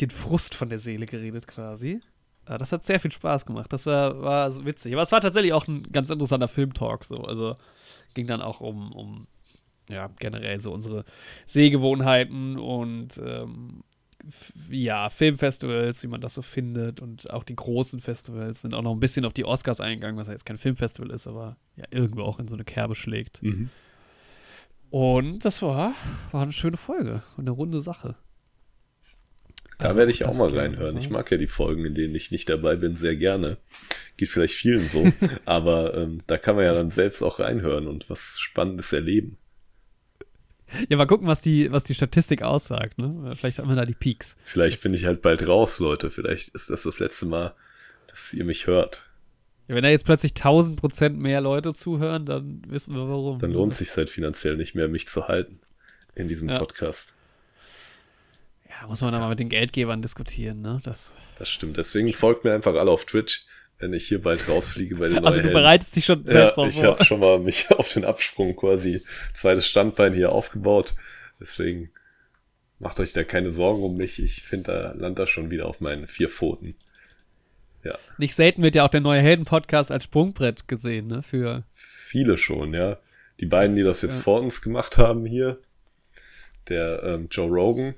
A: den Frust von der Seele geredet quasi. Ja, das hat sehr viel Spaß gemacht. Das war, war so witzig. Aber es war tatsächlich auch ein ganz interessanter Filmtalk so. Also ging dann auch um, um ja, generell so unsere Sehgewohnheiten und ähm, ja, Filmfestivals, wie man das so findet und auch die großen Festivals sind auch noch ein bisschen auf die Oscars eingegangen, was ja jetzt kein Filmfestival ist, aber ja irgendwo auch in so eine Kerbe schlägt.
B: Mhm.
A: Und das war, war eine schöne Folge und eine runde Sache.
B: Da
A: Also
B: werde ich auch mal reinhören.
A: ne?
B: Ich mag ja die Folgen, in denen ich nicht dabei bin, sehr gerne. Geht vielleicht vielen so. aber ähm, da kann man ja dann selbst auch reinhören und was Spannendes erleben.
A: Ja, mal gucken, was die, was die Statistik aussagt. Ne? Vielleicht haben wir da die Peaks.
B: Vielleicht bin ich halt bald raus, Leute. Vielleicht ist das das letzte Mal, dass ihr mich hört.
A: Ja, wenn da jetzt plötzlich 1000 Prozent mehr Leute zuhören, dann wissen wir warum.
B: Dann lohnt es sich halt finanziell nicht mehr, mich zu halten in diesem
A: Ja.
B: Podcast.
A: Ja, muss man dann mal mit den Geldgebern diskutieren, ne? Das,
B: Das stimmt. Deswegen folgt mir einfach alle auf Twitch, wenn ich hier bald rausfliege bei den
A: also du
B: Helden.
A: bereitest dich schon
B: Ja,
A: selbst drauf
B: ich
A: vor.
B: habe schon mal mich auf den Absprung quasi zweites Standbein hier aufgebaut. Deswegen macht euch da keine Sorgen um mich. Ich finde, da landet da schon wieder auf meinen vier Pfoten. Ja,
A: Nicht selten wird ja auch der neue Helden-Podcast als Sprungbrett gesehen, ne? Für.
B: viele schon, ja. Die beiden, die das jetzt
A: Ja.
B: vor uns gemacht haben hier, der ähm, Joe Rogan.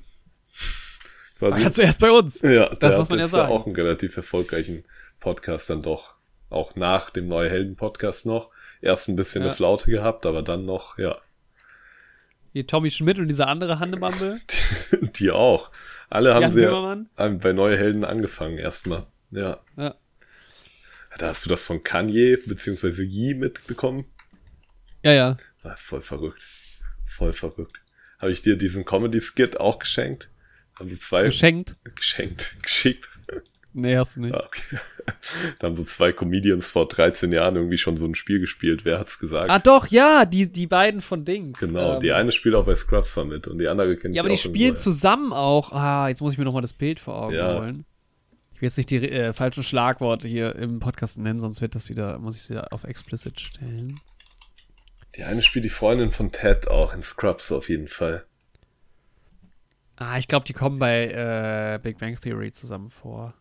A: War ja zuerst bei uns.
B: Ja,
A: Das
B: der
A: muss
B: hat
A: man ja
B: jetzt
A: sagen.
B: auch einen relativ erfolgreichen Podcast dann doch. Auch nach dem Neue Helden-Podcast noch. Erst ein bisschen
A: Ja.
B: eine Flaute gehabt, aber dann noch, ja,
A: Hier Tommy Schmidt und dieser andere Handebumble.
B: die auch. Alle haben
A: Jan
B: sie ja haben bei Neue Helden angefangen erstmal. Ja.
A: Ja.
B: Da hast du das von Kanye bzw. Yi mitbekommen?
A: ja, ja.
B: Ah, voll verrückt. Voll verrückt. Habe ich dir diesen Comedy-Skit auch geschenkt? Haben sie zwei
A: Geschenkt.
B: geschenkt, geschickt.
A: Nee, hast du nicht.
B: Ja, okay. Da haben so zwei Comedians vor 13 Jahren irgendwie schon so ein Spiel gespielt. Wer hat's gesagt?
A: Ah, doch, ja, die, die beiden von Dings.
B: Genau,
A: Ähm,
B: die eine spielt auch bei Scrubs mit und die andere kennt
A: Ja, aber die spielen zusammen auch. Ah, jetzt muss ich mir nochmal das Bild vor Augen
B: Ja.
A: holen. Ich will jetzt nicht die äh, falschen Schlagworte hier im Podcast nennen, sonst wird das wieder, muss ich es wieder auf explicit stellen.
B: Die eine spielt die Freundin von Ted auch in Scrubs auf jeden Fall.
A: Ah, ich glaube, die kommen bei äh, Big Bang Theory zusammen vor.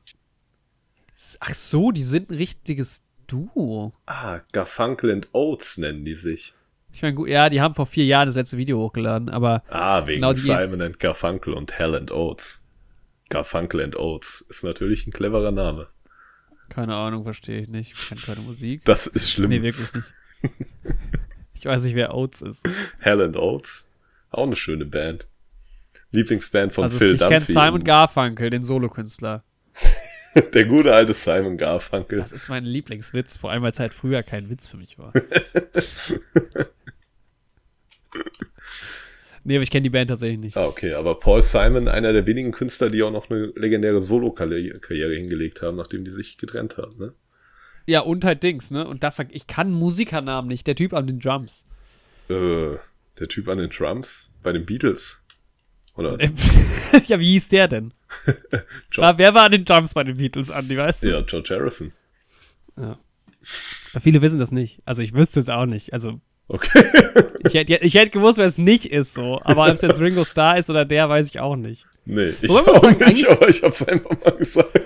A: Ach so, die sind ein richtiges Duo.
B: Ah, Garfunkel and Oates nennen die sich.
A: Ich meine, gut, ja, die haben vor vier Jahren das letzte Video hochgeladen, aber
B: Ah, wegen
A: Genau,
B: Simon and Garfunkel und Hell and Oates. Garfunkel and Oates ist natürlich ein cleverer Name.
A: keine Ahnung, verstehe ich nicht. Ich kenne keine Musik.
B: Das ist schlimm.
A: Nee, wirklich nicht. ich weiß nicht, wer Oates ist.
B: Hell and Oates. Auch eine schöne Band. Lieblingsband von
A: Also
B: Phil
A: ich kenne
B: Dunphy.
A: Simon Garfunkel, den Solokünstler.
B: Der gute alte Simon Garfunkel.
A: Das ist mein Lieblingswitz, vor allem weil es halt früher kein Witz für mich war. nee, aber ich kenne die Band tatsächlich nicht.
B: Ah, okay, aber Paul Simon, einer der wenigen Künstler, die auch noch eine legendäre Solo-Karriere hingelegt haben, nachdem die sich getrennt haben, ne?
A: Ja, und halt Dings, ne? Und da ich kann Musikernamen nicht. Der Typ an den Drums.
B: Äh, der Typ an den Drums bei den Beatles. Oder?
A: ja, wie hieß der denn? War, wer war an den Drums bei den Beatles, Andy, weißt du?
B: Ja, George Harrison.
A: ja. Aber viele wissen das nicht. Also ich wüsste es auch nicht. Also
B: Okay.
A: ich hätte, ich hätte gewusst, wer es nicht ist so. Aber ob es jetzt Ringo Starr ist oder der, weiß ich auch nicht.
B: nee, ich
A: Wobei
B: auch
A: sagen,
B: nicht, aber ich hab's einfach mal gesagt.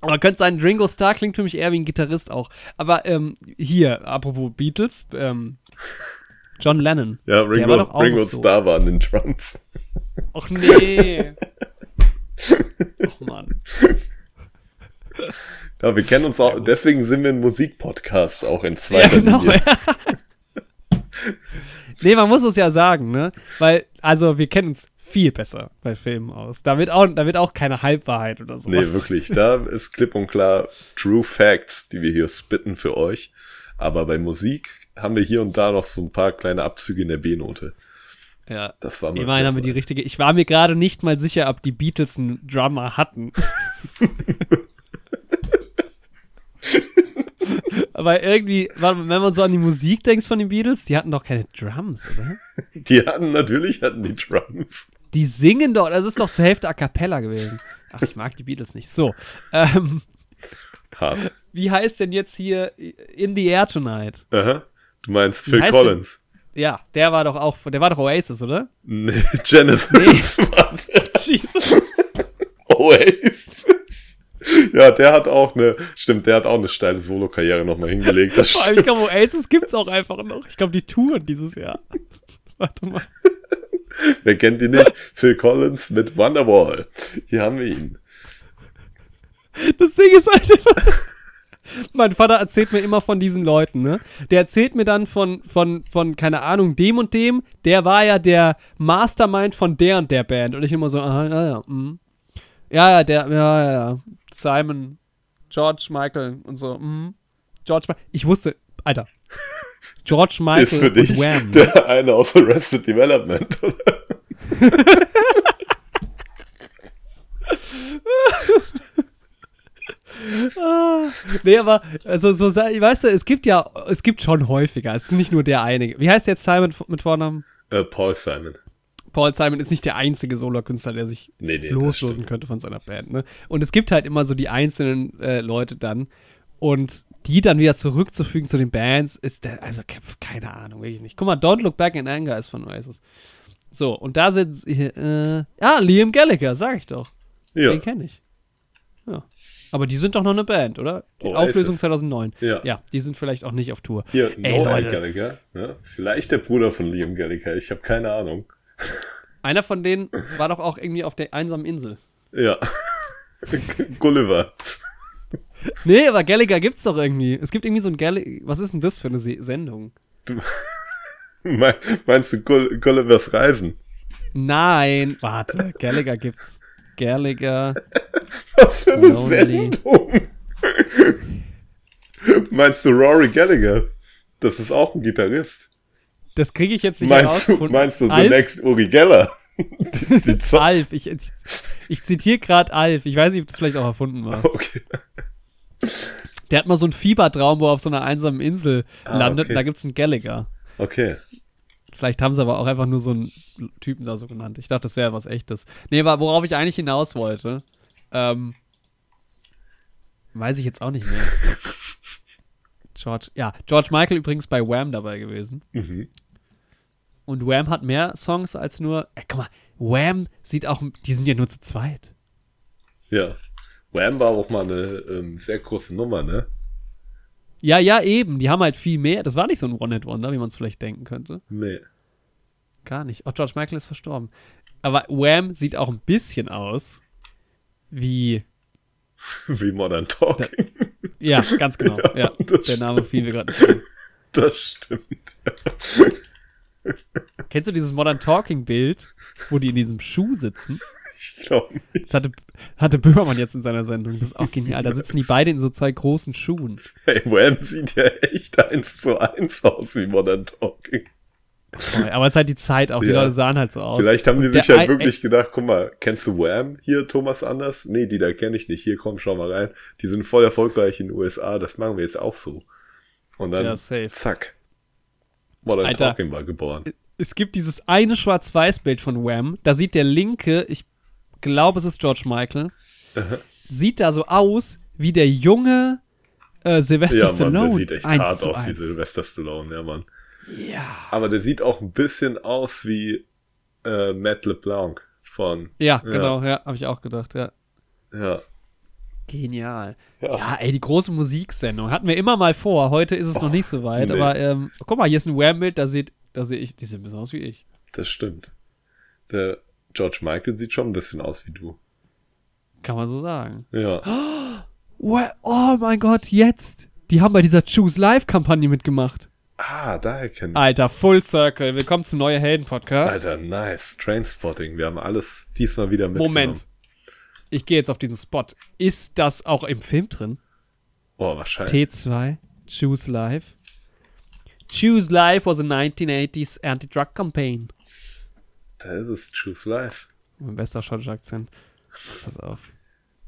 A: Aber könnte sein, Ringo Starr klingt für mich eher wie ein Gitarrist auch. Aber ähm, hier, apropos Beatles, ähm, John Lennon.
B: Ja, Ringo, Ringo
A: so.
B: Starr war an den Drums.
A: Och nee. Och Mann.
B: Ja, wir kennen uns auch, deswegen sind wir ein Musikpodcast auch in
A: Ja,
B: zweiter
A: genau.
B: Linie.
A: nee, man muss es ja sagen, ne? Weil, also wir kennen uns viel besser bei Filmen aus. Da wird auch, da wird auch keine Halbwahrheit oder so.
B: Nee, wirklich. Da ist klipp und klar True Facts, die wir hier spitten für euch. Aber bei Musik haben wir hier und da noch so ein paar kleine Abzüge in der B-Note.
A: Ja.
B: Das war mal
A: Immerhin haben wir die richtige. Ich war mir gerade nicht mal sicher, ob die Beatles einen Drummer hatten. Aber irgendwie, wenn man so an die Musik denkt von den Beatles, die hatten doch keine Drums, oder?
B: Die hatten natürlich hatten die Drums.
A: Die singen doch, das ist doch zur Hälfte A Cappella gewesen. Ach, ich mag die Beatles nicht. So, ähm,
B: Hart.
A: wie heißt denn jetzt hier In the Air Tonight?
B: Aha. Du meinst Phil Collins.
A: Ja, der war doch auch, der war doch Oasis, oder?
B: Nee, Genesis. Warte.
A: Jesus.
B: Oasis. Ja, der hat auch eine, stimmt, der hat auch eine steile Solo-Karriere nochmal hingelegt. Das
A: Vor allem, ich glaube, Oasis gibt's auch einfach noch. Ich glaube, die touren dieses Jahr. Warte mal.
B: Wer kennt ihn nicht? Phil Collins mit Wonderwall. Hier haben wir ihn.
A: Das Ding ist halt immer. Mein Vater erzählt mir immer von diesen Leuten, ne? Der erzählt mir dann von, von, von, keine Ahnung, dem und dem. Der war ja der Mastermind von der und der Band. Und ich immer so, aha, ja, ja, mhm. Ja, ja, der, ja, ja, ja. Simon, George Michael und so, mhm. George Michael. Ich wusste, Alter. George Michael
B: Ist für dich
A: und Wham.
B: der eine aus Arrested Development, oder?
A: Ah, nee, aber also so weißt du, es gibt ja, es gibt schon häufiger. Es ist nicht nur der eine. Wie heißt jetzt Simon mit Vornamen?
B: Äh, Paul Simon.
A: Paul Simon ist nicht der einzige Solokünstler, der sich
B: Nee, nee,
A: loslosen könnte von seiner Band. Ne? Und es gibt halt immer so die einzelnen äh, Leute dann und die dann wieder zurückzufügen zu den Bands ist der, also ke- keine Ahnung, wirklich nicht. Guck mal, Don't Look Back in Anger ist von Oasis. So, und da sind äh, ja, Liam Gallagher, sag ich doch.
B: Ja,
A: Den kenne ich. Ja. Aber die sind doch noch eine Band, oder? Die
B: Oasis.
A: Auflösung 2009.
B: Ja.
A: Ja, die sind vielleicht auch nicht auf Tour.
B: hier,
A: Ey,
B: Noel
A: Leute.
B: Gallagher. Ja, vielleicht der Bruder von Liam Gallagher, ich habe keine Ahnung.
A: Einer von denen war doch auch irgendwie auf der einsamen Insel.
B: Ja. Gulliver.
A: Nee, aber Gallagher gibt's doch irgendwie. Es gibt irgendwie so ein Gallagher. Was ist denn das für eine Se Sendung?
B: Me- Meinst du Gull Gullivers Reisen?
A: Nein, warte, Gallagher gibt's. Gallagher.
B: Was für eine
A: Lonely.
B: Sendung? Meinst du Rory Gallagher? Das ist auch ein Gitarrist.
A: Das kriege ich jetzt nicht
B: Meinst du,
A: rausgefunden.
B: meinst du The
A: Alf?
B: Next Uri Geller? die, die
A: Alf. Ich, ich, ich zitiere gerade Alf. Ich weiß nicht, ob das vielleicht auch erfunden war.
B: okay.
A: Der hat mal so einen Fiebertraum, wo er auf so einer einsamen Insel
B: Ah,
A: landet.
B: okay.
A: Und da gibt's einen Gallagher.
B: Okay.
A: Vielleicht haben sie aber auch einfach nur so einen Typen da so genannt. Ich dachte, das wäre was echtes. Nee, aber worauf ich eigentlich hinaus wollte, ähm, weiß ich jetzt auch nicht mehr. George, ja, George Michael übrigens bei Wham dabei gewesen.
B: Mhm.
A: Und Wham hat mehr Songs als nur, ey, guck mal, Wham sieht auch, die sind ja nur zu zweit.
B: Ja. Wham war auch mal eine ähm, sehr große Nummer, ne?
A: Ja, ja, eben. Die haben halt viel mehr. Das war nicht so ein One-Hit-Wonder, wie man es vielleicht denken könnte.
B: Nee.
A: Gar nicht. Oh, George Michael ist verstorben. Aber Wham sieht auch ein bisschen aus wie.
B: Wie Modern Talking.
A: Ja, ganz genau. Ja,
B: Ja,
A: der Name fiel mir gerade.
B: Das stimmt.
A: Kennst du dieses Modern Talking-Bild, wo die in diesem Schuh sitzen?
B: Ich glaube nicht.
A: Das hatte, hatte Böhmermann jetzt in seiner Sendung. Das ist auch genial. Da sitzen die beide in so zwei großen Schuhen.
B: Hey, Wham sieht ja echt eins zu eins aus wie Modern Talking.
A: Aber es ist halt die Zeit auch. Die
B: Ja.
A: Leute sahen halt so aus.
B: Vielleicht haben die sich halt
A: ein-
B: wirklich gedacht, guck mal, kennst du Wham hier, Thomas Anders? Nee, die da kenne ich nicht. Hier, komm, schau mal rein. Die sind voll erfolgreich in den USA. Das machen wir jetzt auch so. Und dann,
A: Ja,
B: zack. Modern
A: Alter.
B: Talking war geboren.
A: es gibt dieses eine Schwarz-Weiß-Bild von Wham. Da sieht der linke, ich glaube, es ist George Michael, sieht da so aus wie der junge äh, Sylvester
B: Ja, Mann,
A: Stallone.
B: der sieht echt hart aus, wie. Sylvester Stallone, ja, Mann.
A: Ja.
B: Aber der sieht auch ein bisschen aus wie äh, Matt LeBlanc von,
A: Ja, genau, ja, habe ich auch gedacht, ja.
B: ja.
A: Genial.
B: Ja.
A: Ja, ey, die große Musiksendung hatten wir immer mal vor. Heute ist es noch nicht so weit,
B: nee.
A: aber ähm, guck mal, hier ist ein Wham-Bild, da da sehe ich, die sehen ein bisschen aus wie ich.
B: Das stimmt. Der George Michael sieht schon ein bisschen aus wie du.
A: Kann man so sagen.
B: Ja.
A: Oh mein Gott, jetzt. Die haben bei dieser Choose Live-Kampagne mitgemacht.
B: Ah, daher kennen wir.
A: Alter, Full Circle. Willkommen zum Neue Helden-Podcast.
B: Alter, nice. Trainspotting. Wir haben alles diesmal wieder mitgenommen.
A: Moment. Ich gehe jetzt auf diesen Spot. Ist das auch im Film drin?
B: Oh, wahrscheinlich.
A: T2, Choose Live. Choose Live was a 1980s anti-drug campaign.
B: Da ist es. Choose Life.
A: Mein bester schottischer Akzent. Pass auf.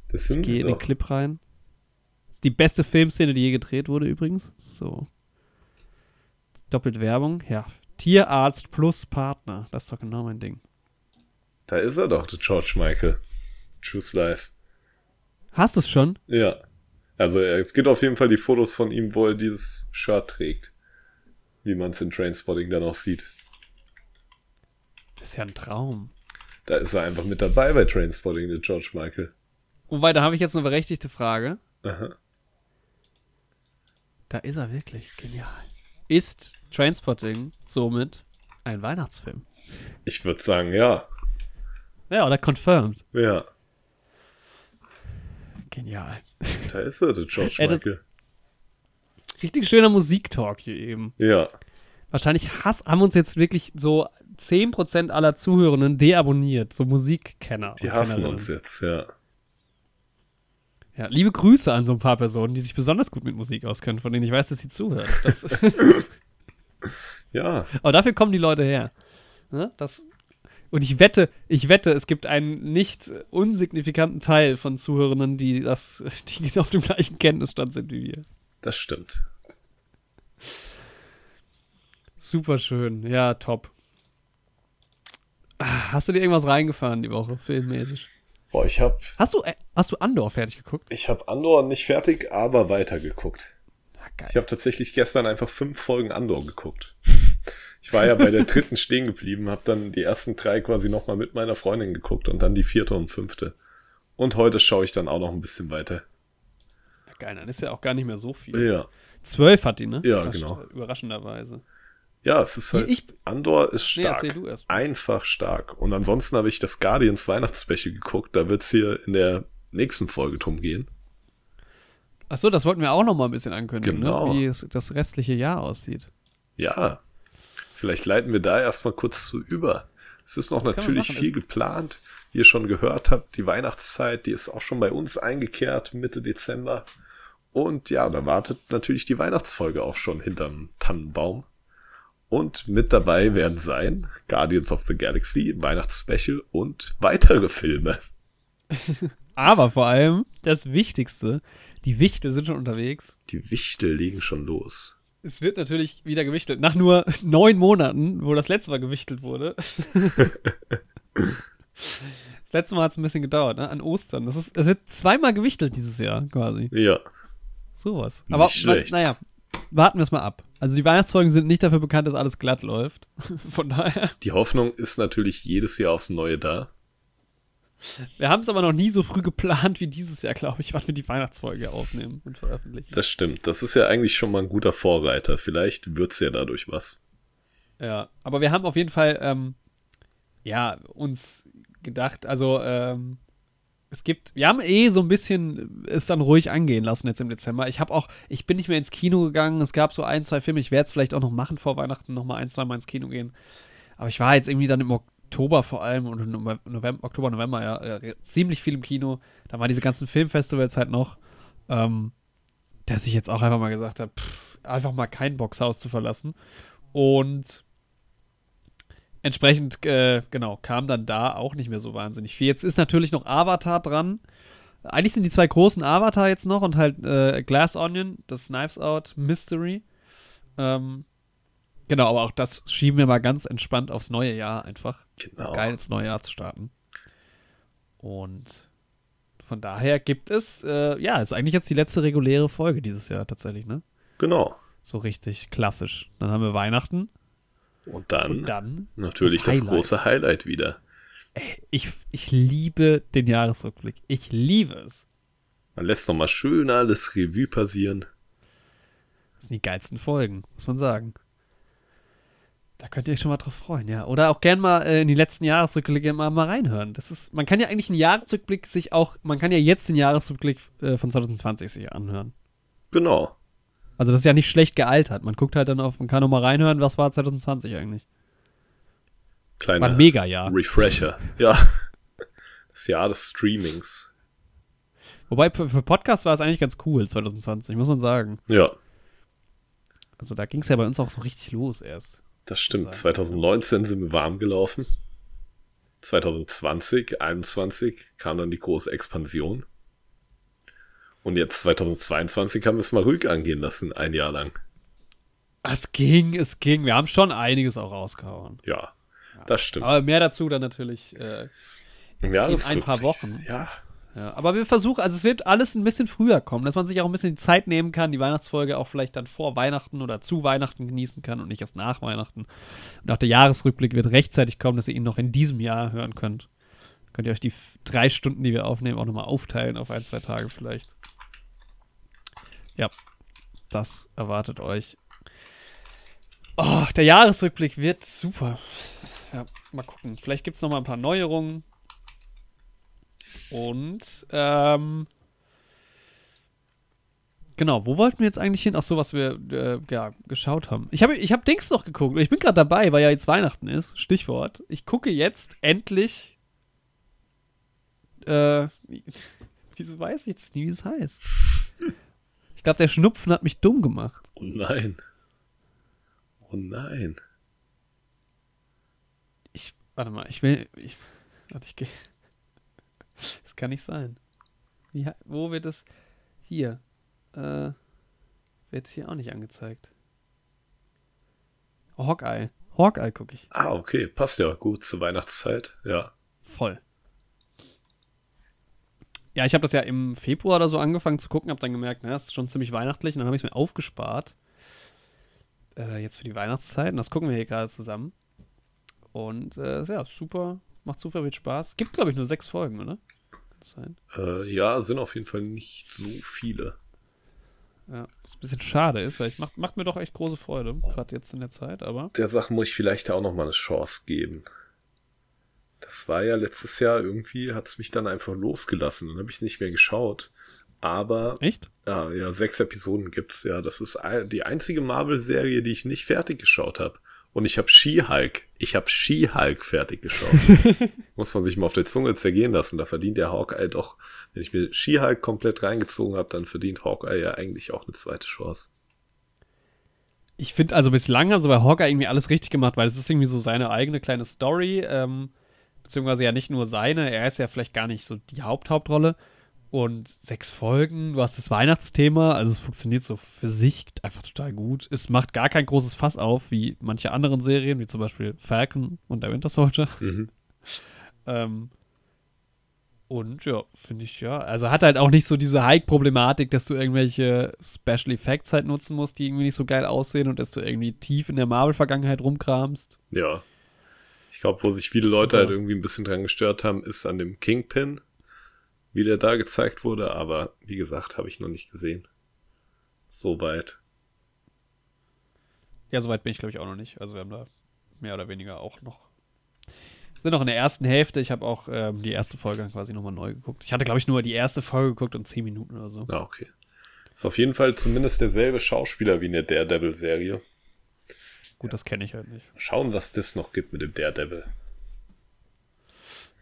B: Das sind
A: Geh
B: sie
A: in den. Clip rein. Ist die beste Filmszene, die je gedreht wurde, übrigens. So. Doppelt Werbung. Ja. Tierarzt plus Partner. Das ist doch genau mein Ding.
B: Da ist er doch, der George Michael. Choose Life.
A: Hast du es schon?
B: Ja. Also äh, es gibt auf jeden Fall die Fotos von ihm, wo er dieses Shirt trägt. Wie man es in Trainspotting dann auch sieht.
A: Das ist ja ein Traum.
B: Da ist er einfach mit dabei bei Trainspotting, der George Michael.
A: Wobei, da habe ich jetzt eine berechtigte Frage.
B: Aha.
A: Da ist er wirklich genial. Ist Trainspotting somit ein Weihnachtsfilm?
B: Ich würde sagen, ja.
A: Ja, oder confirmed.
B: Ja.
A: Genial.
B: Da ist er, der George
A: Ey,
B: Michael.
A: Richtig schöner Musiktalk hier eben.
B: Ja.
A: Wahrscheinlich Hass haben uns jetzt wirklich so 10% aller Zuhörenden deabonniert, so Musikkenner.
B: Die hassen uns jetzt, ja.
A: Ja, liebe Grüße an so ein paar Personen, die sich besonders gut mit Musik auskennen, von denen ich weiß, dass sie zuhören. Das,
B: Ja.
A: aber dafür kommen die Leute her. Ne? Das, und ich wette, ich wette, es gibt einen nicht unsignifikanten Teil von Zuhörenden, die das, die genau auf dem gleichen Kenntnisstand sind wie wir.
B: Das stimmt.
A: Super schön. Ja, top. Hast du dir irgendwas reingefahren die Woche, filmmäßig?
B: Boah, ich hab,
A: Hast du, äh, hast du Andor fertig geguckt?
B: ich hab Andor nicht fertig, aber weitergeguckt.
A: Geil.
B: Ich habe tatsächlich gestern einfach fünf Folgen Andor geguckt. Ich war ja bei der dritten stehen geblieben, habe dann die ersten drei quasi nochmal mit meiner Freundin geguckt und dann die vierte und fünfte. Und heute schaue ich dann auch noch ein bisschen weiter.
A: Geil, dann ist ja auch gar nicht mehr so viel.
B: Ja.
A: Zwölf hat die, ne?
B: Ja, genau.
A: Überraschenderweise.
B: Ja, es ist halt.
A: Ich-
B: Andor ist
A: Nee,
B: stark.
A: erst.
B: Einfach stark. Und ansonsten habe ich das Guardians Weihnachtsspecial geguckt. Da wird es hier in der nächsten Folge drum gehen.
A: Achso, das wollten wir auch noch mal ein bisschen ankündigen,
B: Genau.
A: ne? wie es das restliche Jahr aussieht.
B: Ja. Vielleicht leiten wir da erstmal kurz zu über. Es ist noch
A: man
B: natürlich
A: machen.
B: viel geplant. Wie ihr schon gehört habt, die Weihnachtszeit, die ist auch schon bei uns eingekehrt, Mitte Dezember. Und ja, da wartet natürlich die Weihnachtsfolge auch schon hinterm Tannenbaum. Und mit dabei werden sein Guardians of the Galaxy, Weihnachtsspecial und weitere Filme.
A: Aber vor allem, das Wichtigste, die Wichtel sind schon unterwegs.
B: Die Wichtel legen schon los.
A: Es wird natürlich wieder gewichtelt. Nach nur neun Monaten, wo das letzte Mal gewichtelt wurde. das letzte Mal hat es ein bisschen gedauert, ne? An Ostern. Das ist, es wird zweimal gewichtelt dieses Jahr, quasi.
B: Ja,
A: Sowas.
B: Nicht
A: Aber
B: schlecht.
A: wa- naja, warten wir es mal ab. Also die Weihnachtsfolgen sind nicht dafür bekannt, dass alles glatt läuft. Von daher.
B: die Hoffnung ist natürlich jedes Jahr aufs Neue da.
A: Wir haben es aber noch nie so früh geplant wie dieses Jahr, glaube ich, wann wir die Weihnachtsfolge aufnehmen und veröffentlichen.
B: Das stimmt. Das ist ja eigentlich schon mal ein guter Vorreiter. Vielleicht wird es ja dadurch was.
A: Ja, aber wir haben auf jeden Fall, ähm, ja, uns gedacht, also, ähm, es gibt, wir haben eh so ein bisschen es dann ruhig angehen lassen jetzt im Dezember. Ich habe auch, ich bin nicht mehr ins Kino gegangen. Es gab so ein, zwei Filme. Ich werde es vielleicht auch noch machen vor Weihnachten, noch mal ein, zwei Mal ins Kino gehen. Aber ich war jetzt irgendwie dann im Oktober vor allem und November, Oktober, November ja äh, ziemlich viel im Kino. Da waren diese ganzen Filmfestivals halt noch, ähm, dass ich jetzt auch einfach mal gesagt habe, einfach mal kein Boxhaus zu verlassen. Und entsprechend, äh, genau, kam dann da auch nicht mehr so wahnsinnig viel. Jetzt ist natürlich noch Avatar dran. Eigentlich sind die zwei großen Avatar jetzt noch und halt äh, Glass Onion, das Knives Out Mystery. Ähm, genau, aber auch das schieben wir mal ganz entspannt aufs neue Jahr einfach. Genau. Geil ins neue Jahr zu starten. Und von daher gibt es, äh, ja, ist eigentlich jetzt die letzte reguläre Folge dieses Jahr tatsächlich, ne?
B: Genau.
A: So richtig klassisch. Dann haben wir Weihnachten.
B: Und dann, Und dann natürlich das, das große Highlight wieder.
A: Ich, ich liebe den Jahresrückblick. Ich liebe es.
B: Man lässt nochmal schön alles Revue passieren.
A: Das sind die geilsten Folgen, muss man sagen. Da könnt ihr euch schon mal drauf freuen, ja. Oder auch gern mal äh, in die letzten Jahresrückblicke mal, mal reinhören. Das ist, man kann ja eigentlich einen Jahresrückblick sich auch, man kann ja jetzt den Jahresrückblick äh, von 2020 sich anhören.
B: Genau.
A: Also das ist ja nicht schlecht gealtert. Man guckt halt dann auf, man kann nochmal reinhören, was war 2020 eigentlich.
B: Kleiner
A: war ein mega Jahr.
B: Refresher. Ja. Das Jahr des Streamings.
A: Wobei für, für Podcast war es eigentlich ganz cool 2020, muss man sagen.
B: Ja.
A: Also da ging es ja bei uns auch so richtig los erst.
B: Das stimmt. 2019 sind wir warm gelaufen. 2020, 2021 kam dann die große Expansion. Und jetzt 2022 haben wir es mal ruhig angehen lassen, ein Jahr lang.
A: Es ging, es ging. Wir haben schon einiges auch rausgehauen.
B: Ja, das stimmt.
A: Aber mehr dazu dann natürlich äh, in ein paar Wochen.
B: Ja.
A: ja. Aber wir versuchen, also es wird alles ein bisschen früher kommen, dass man sich auch ein bisschen die Zeit nehmen kann, die Weihnachtsfolge auch vielleicht dann vor Weihnachten oder zu Weihnachten genießen kann und nicht erst nach Weihnachten. Und auch der Jahresrückblick wird rechtzeitig kommen, dass ihr ihn noch in diesem Jahr hören könnt. Könnt ihr euch die drei Stunden, die wir aufnehmen, auch nochmal aufteilen auf ein, zwei Tage vielleicht. Ja, das erwartet euch. Oh, der Jahresrückblick wird super. Ja, mal gucken. Vielleicht gibt es noch mal ein paar Neuerungen. Und, ähm, Genau, wo wollten wir jetzt eigentlich hin? Ach so, was wir äh, ja, geschaut haben. Ich habe ich hab Dings noch geguckt. Ich bin gerade dabei, weil ja jetzt Weihnachten ist. Stichwort. Ich gucke jetzt endlich. Äh, wieso weiß ich das nie, wie es heißt? Ich glaube, der Schnupfen hat mich dumm gemacht.
B: Oh nein. Oh nein.
A: Ich, warte mal, ich will, ich, warte, ich gehe. Das kann nicht sein. Wie, wo wird das? Hier. Äh, wird hier auch nicht angezeigt. Oh, Hawkeye. Hawkeye gucke ich.
B: Ah, okay. Passt ja gut zur Weihnachtszeit. Ja.
A: Voll. Ja, ich habe das ja im Februar oder so angefangen zu gucken, habe dann gemerkt, na, das ist schon ziemlich weihnachtlich und dann habe ich es mir aufgespart. Äh, jetzt für die Weihnachtszeit und das gucken wir hier gerade zusammen. Und äh, ja, super, macht super viel Spaß. Gibt, glaube ich, nur sechs Folgen, oder?
B: Kann das sein? Äh, ja, sind auf jeden Fall nicht so viele.
A: Ja, was ein bisschen schade ist, weil ich macht, macht mir doch echt große Freude, gerade jetzt in der Zeit, aber.
B: Der Sache muss ich vielleicht auch noch mal eine Chance geben. Das war ja letztes Jahr irgendwie, hat es mich dann einfach losgelassen. Dann habe ich nicht mehr geschaut. Aber.
A: Echt?
B: Ja, ja, sechs Episoden gibt's. Ja, das ist die einzige Marvel-Serie, die ich nicht fertig geschaut habe. Und ich habe She-Hulk. Ich habe She-Hulk fertig geschaut. Muss man sich mal auf der Zunge zergehen lassen. Da verdient der Hawkeye doch, wenn ich mir She-Hulk komplett reingezogen habe, dann verdient Hawkeye ja eigentlich auch eine zweite Chance.
A: Ich finde also bislang also bei Hawkeye irgendwie alles richtig gemacht, weil es ist irgendwie so seine eigene kleine Story. Ähm, beziehungsweise ja nicht nur seine, er ist ja vielleicht gar nicht so die Haupthauptrolle. Und sechs Folgen, du hast das Weihnachtsthema, also es funktioniert so für sich einfach total gut. Es macht gar kein großes Fass auf, wie manche anderen Serien, wie zum Beispiel Falcon und der Winter Soldier. Mhm. ähm, und ja, finde ich ja. Also hat halt auch nicht so diese Hike-Problematik, dass du irgendwelche Special Effects halt nutzen musst, die irgendwie nicht so geil aussehen und dass du irgendwie tief in der Marvel-Vergangenheit rumkramst.
B: Ja. Ich glaube, wo sich viele Leute halt irgendwie ein bisschen dran gestört haben, ist an dem Kingpin, wie der da gezeigt wurde. Aber wie gesagt, habe ich noch nicht gesehen. Soweit.
A: Ja, soweit bin ich, glaube ich, auch noch nicht. Also wir haben da mehr oder weniger auch noch. Wir sind noch in der ersten Hälfte. Ich habe auch ähm, die erste Folge quasi nochmal neu geguckt. Ich hatte, glaube ich, nur die erste Folge geguckt und zehn Minuten oder so.
B: Ah, okay. Ist auf jeden Fall zumindest derselbe Schauspieler wie in der Daredevil-Serie.
A: Gut, das kenne ich halt nicht.
B: Schauen, was das noch gibt mit dem Daredevil.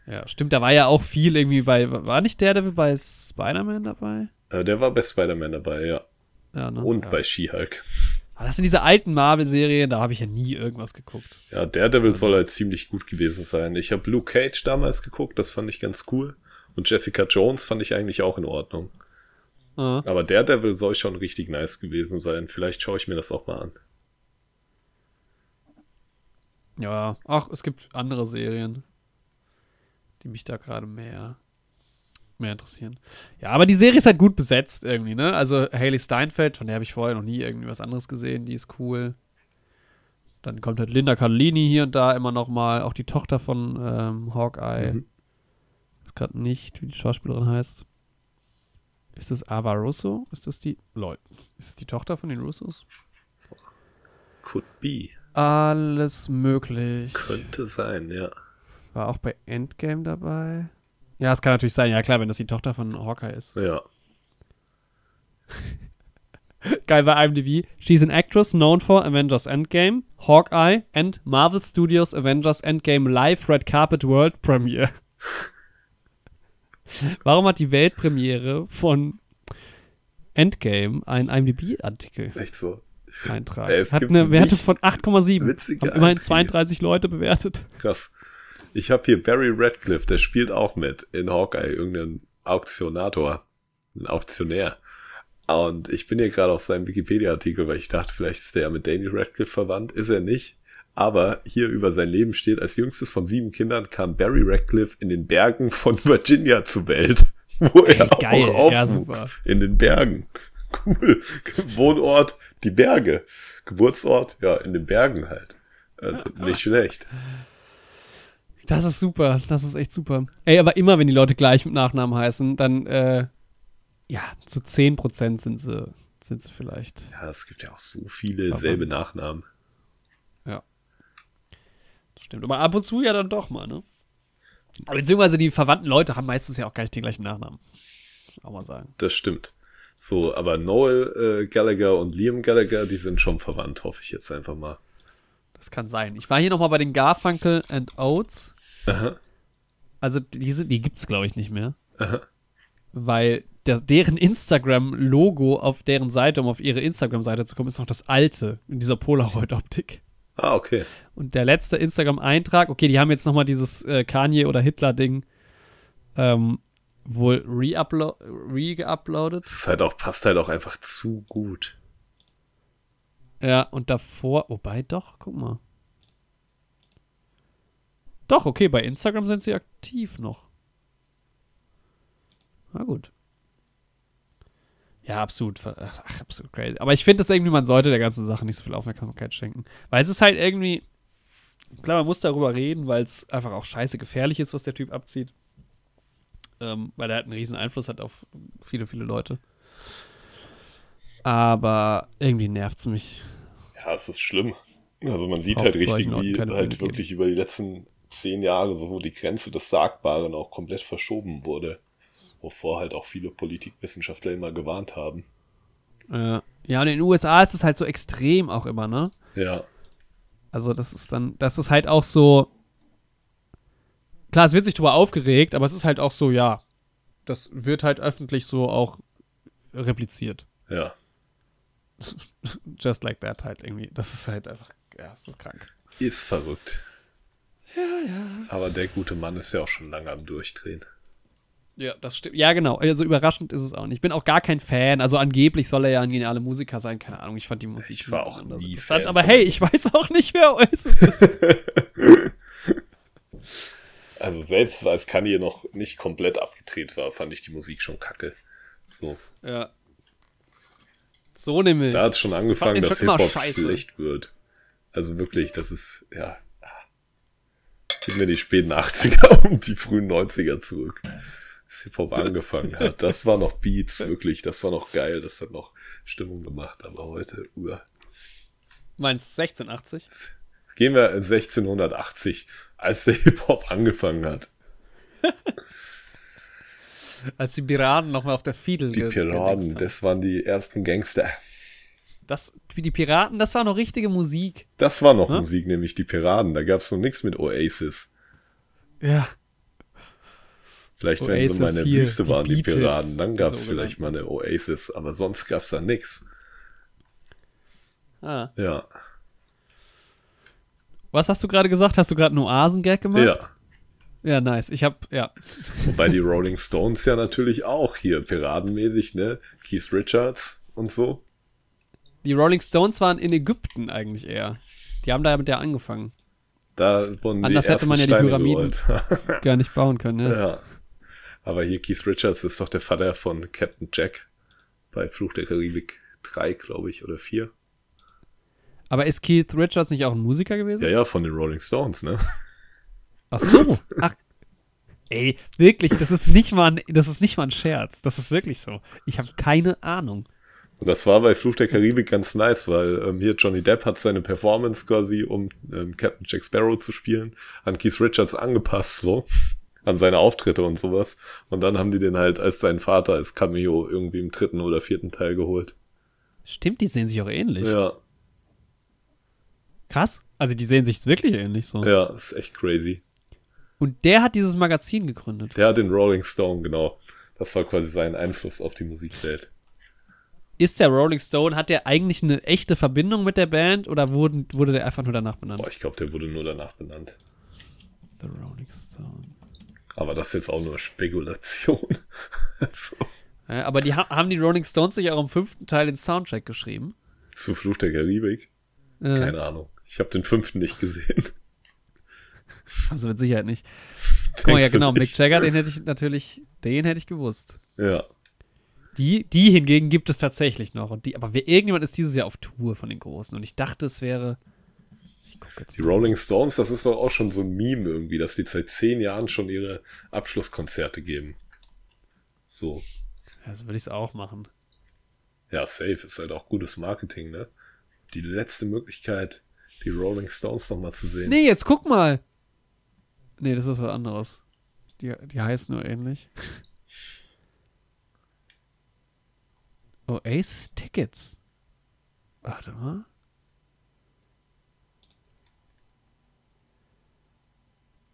A: Ja, stimmt, da war ja auch viel irgendwie bei. War nicht Daredevil bei Spider-Man dabei?
B: Äh, der war bei Spider-Man dabei, ja.
A: Ja, ne?
B: Und
A: ja.
B: bei She-Hulk.
A: Aber das sind diese alten Marvel-Serien, da habe ich ja nie irgendwas geguckt.
B: Ja, Daredevil soll halt ziemlich gut gewesen sein. Ich habe Luke Cage damals geguckt, das fand ich ganz cool. Und Jessica Jones fand ich eigentlich auch in Ordnung.
A: Ah.
B: Aber Daredevil soll schon richtig nice gewesen sein. Vielleicht schaue ich mir das auch mal an.
A: Ja, ach, es gibt andere Serien, die mich da gerade mehr, mehr interessieren. Ja, aber die Serie ist halt gut besetzt irgendwie, ne? Also Haley Steinfeld, von der habe ich vorher noch nie irgendwie was anderes gesehen, die ist cool. Dann kommt halt Linda Cardellini hier und da immer noch mal, auch die Tochter von ähm, Hawkeye.
B: Mhm.
A: Ich weiß gerade nicht, wie die Schauspielerin heißt. Ist das Ava Russo? Ist das die? Lol. Ist das die Tochter von den Russos?
B: Could be.
A: Alles möglich.
B: Könnte sein, ja.
A: War auch bei Endgame dabei. Ja, es kann natürlich sein. Ja, klar, wenn das die Tochter von Hawkeye ist.
B: Ja.
A: Geil bei IMDb. She's an actress known for Avengers Endgame, Hawkeye and Marvel Studios Avengers Endgame Live Red Carpet World Premiere. Warum hat die Weltpremiere von Endgame einen IMDb-Artikel
B: Echt so.
A: Eintragen?
B: Es
A: Hat eine Werte von 8,7.
B: witzige
A: Haben immerhin
B: Einträge.
A: 32 Leute bewertet.
B: Krass. Ich habe hier Barry Radcliffe, der spielt auch mit in Hawkeye, irgendein Auktionator, ein Auktionär. Und ich bin hier gerade auf seinem Wikipedia-Artikel, weil ich dachte, vielleicht ist der ja mit Daniel Radcliffe verwandt. Ist er nicht. Aber hier über sein Leben steht, als jüngstes von sieben Kindern kam Barry Radcliffe in den Bergen von Virginia zur Welt, wo er
A: Ey, geil.
B: auch
A: Ja,
B: aufwuchs.
A: super.
B: in den Bergen. Cool. Wohnort, die Berge. Geburtsort, ja, in den Bergen halt. Also nicht schlecht.
A: Das ist super, das ist echt super. Ey, aber immer wenn die Leute gleich mit Nachnamen heißen, dann, äh, ja, zu 10% sind sie, sind sie vielleicht.
B: Ja, es gibt ja auch so viele
A: Aber-
B: selbe Nachnamen.
A: Das stimmt. Aber ab und zu ja dann doch mal, ne? Aber Beziehungsweise die verwandten Leute haben meistens ja auch gar nicht den gleichen Nachnamen. Auch mal sagen.
B: Das stimmt. So, aber Noel äh, Gallagher und Liam Gallagher, die sind schon verwandt, hoffe ich jetzt einfach mal.
A: Das kann sein. Ich war hier nochmal bei den Garfunkel and Oates.
B: Aha,
A: Also diese, die gibt's glaube ich nicht mehr.
B: aha.
A: Weil der, deren Instagram-Logo auf deren Seite, um auf ihre Instagram-Seite zu kommen, ist noch das alte in dieser Polaroid-Optik.
B: Ah, okay.
A: Und der letzte Instagram-Eintrag, okay, die haben jetzt nochmal dieses äh, Kanye- oder Hitler-Ding ähm, wohl re-geuploadet.
B: Das ist halt auch, passt halt auch einfach zu gut.
A: Ja, und davor, wobei doch, guck mal. Doch, okay, bei Instagram sind sie aktiv noch. Na gut. Ja, absolut. Ach, absolut crazy. Aber ich finde das irgendwie, man sollte der ganzen Sache nicht so viel Aufmerksamkeit schenken. Weil es ist halt irgendwie. Klar, man muss darüber reden, weil es einfach auch scheiße gefährlich ist, was der Typ abzieht. Ähm, weil er halt einen riesen Einfluss hat auf viele, viele Leute. Aber irgendwie nervt es mich.
B: Ja, es ist schlimm. Also man sieht
A: Auch
B: halt richtig, wie halt wirklich über die letzten zehn Jahre so die Grenze des Sagbaren auch komplett verschoben wurde. Wovor halt auch viele Politikwissenschaftler immer gewarnt haben.
A: Äh, ja, und in den USA ist es halt so extrem auch immer, ne?
B: Ja,
A: Also das ist dann, das ist halt auch so. Klar, es wird sich drüber aufgeregt, aber es ist halt auch so, ja, das wird halt öffentlich so auch repliziert.
B: ja.
A: Just like that halt irgendwie. Das ist halt einfach, ja, das ist krank.
B: Ist verrückt. Ja, ja. Aber der gute Mann ist ja auch schon lange am Durchdrehen.
A: Ja, das stimmt. Ja, genau. Also überraschend ist es auch nicht. Ich bin auch gar kein Fan. Also angeblich soll er ja ein genialer Musiker sein. Keine Ahnung, ich fand die Musik
B: Ich war auch nie
A: interessant.
B: Fan
A: Aber hey, ich weiß auch nicht, wer Oasis ist.
B: Also selbst als Kanye noch nicht komplett abgedreht war, fand ich die Musik schon kacke. So.
A: ja. So nämlich.
B: Da hat es schon angefangen, dass Hip-Hop schlecht wird. Also wirklich, das ist, ja. Gib mir die späten 80er und die frühen 90er zurück. Als Hip-Hop angefangen hat. Das war noch Beats, wirklich. Das war noch geil. Das hat noch Stimmung gemacht. Aber heute, uah.
A: Meinst 1680?
B: Jetzt gehen wir in 1680, als der Hip-Hop angefangen hat.
A: Als die Piraten nochmal auf der Fiedel
B: Die Piraten, das waren die ersten Gangster.
A: Das, wie die Piraten, das war noch richtige Musik.
B: Das war noch
A: Hm?
B: Musik, nämlich die Piraten. Da gab es noch nichts mit Oasis.
A: Ja.
B: Vielleicht, wenn
A: Oasis
B: so meine
A: hier,
B: Wüste
A: die
B: waren, die
A: Beatles,
B: Piraten, dann
A: die
B: gab es vielleicht
A: sogenannten.
B: mal eine Oasis, aber sonst gab es da nix.
A: Ah.
B: Ja.
A: Was hast du gerade gesagt? Hast du gerade einen Oasen-Gag gemacht?
B: Ja.
A: Ja, nice. Ich hab, ja.
B: Wobei die Rolling Stones ja natürlich auch hier piratenmäßig, ne? Keith Richards und so.
A: Die Rolling Stones waren in Ägypten eigentlich eher. Die haben da mit der angefangen.
B: Da wurden
A: Anders
B: die
A: hätte man ja die
B: Steine
A: Pyramiden-. Gar nicht bauen können, ja.
B: ja. Aber hier Keith Richards ist doch der Vater von Captain Jack bei Fluch der Karibik 3, glaube ich, oder 4.
A: Aber ist Keith Richards nicht auch ein Musiker gewesen?
B: Ja, ja, von den Rolling Stones, ne?
A: Ach so. Ach. Ey, wirklich, das ist nicht mal ein, das ist nicht mal ein Scherz. Das ist wirklich so. Ich habe keine Ahnung.
B: Und das war bei Fluch der Karibik ganz nice, weil ähm, hier Johnny Depp hat seine Performance quasi, um ähm, Captain Jack Sparrow zu spielen, an Keith Richards angepasst, so. An seine Auftritte und sowas. Und dann haben die den halt als seinen Vater als Cameo irgendwie im dritten oder vierten Teil geholt.
A: Stimmt, die sehen sich auch ähnlich.
B: Ja,
A: Krass. Also die sehen sich wirklich ähnlich so.
B: ja, ist echt crazy.
A: Und der hat dieses Magazin gegründet.
B: Der hat den Rolling Stone, genau. Das war quasi sein Einfluss auf die Musikwelt.
A: Ist der Rolling Stone, hat der eigentlich eine echte Verbindung mit der Band oder wurden, wurde der einfach nur danach benannt?
B: Boah, ich glaube, der wurde nur danach benannt.
A: The Rolling Stone.
B: Aber das ist jetzt auch nur Spekulation. so,
A: Ja, aber die ha haben die Rolling Stones sich auch im fünften Teil den Soundtrack geschrieben.
B: zu Fluch der Karibik.
A: Äh,
B: Keine Ahnung. Ich habe den fünften nicht gesehen.
A: also mit Sicherheit nicht. Guck mal, ja genau, Mick? Jagger, den hätte ich natürlich, den hätte ich gewusst.
B: Ja.
A: Die, die hingegen gibt es tatsächlich noch. Und die, aber wer, irgendjemand ist dieses Jahr auf Tour von den Großen. Und ich dachte, es wäre. Ich guck jetzt
B: Die
A: mal.
B: Rolling Stones, das ist doch auch schon so ein Meme irgendwie, dass die seit zehn Jahren schon ihre Abschlusskonzerte geben. So.
A: Ja, so würde ich es auch machen.
B: Ja, safe ist halt auch gutes Marketing, ne? Die letzte Möglichkeit, die Rolling Stones nochmal zu sehen.
A: Nee, jetzt guck mal. Nee, das ist was anderes. Die, die heißen nur ähnlich. Oasis Tickets. Warte mal.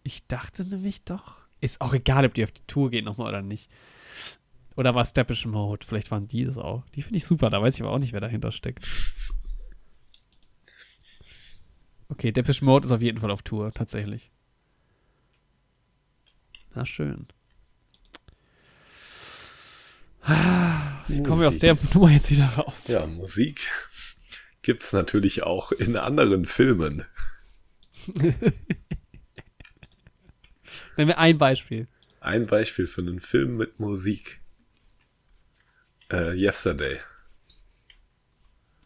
A: Ich dachte nämlich doch. Ist auch egal, ob die auf die Tour gehen nochmal oder nicht. Oder war Steppish Mode? Vielleicht waren die das auch. Die finde ich super, da weiß ich aber auch nicht, wer dahinter steckt. Okay, Depeche Mode ist auf jeden Fall auf Tour, tatsächlich. Na schön. Wie kommen wir aus der Nummer jetzt wieder raus?
B: Ja, Musik gibt's natürlich auch in anderen Filmen.
A: Nennen wir ein Beispiel.
B: Ein Beispiel für einen Film mit Musik. Äh, Yesterday.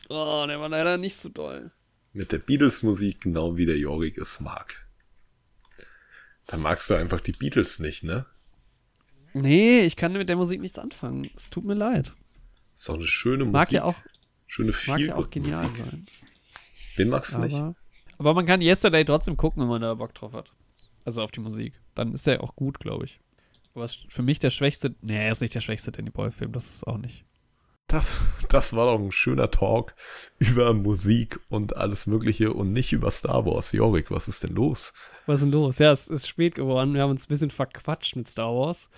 A: Oh, der war leider nicht so doll.
B: Mit der Beatles-Musik genau wie der Jorik es mag. Da magst du einfach die Beatles nicht, ne?
A: Nee, ich kann mit der Musik nichts anfangen. Es tut mir leid.
B: Ist doch eine schöne Musik.
A: Mag ja auch,
B: Schöne
A: mag ja auch genial
B: Musik.
A: sein.
B: Den magst du nicht?
A: Aber, aber man kann Yesterday trotzdem gucken, wenn man da Bock drauf hat. Also auf die Musik. Dann ist der auch gut, glaube ich. Aber für mich der schwächste. Nee, er ist nicht der schwächste Danny Boy-Film, das ist auch nicht.
B: Das, das war doch ein schöner Talk über Musik und alles Mögliche und nicht über Star Wars. Jorik, was ist denn los?
A: Was ist denn los? Ja, es ist spät geworden. Wir haben uns ein bisschen verquatscht mit Star Wars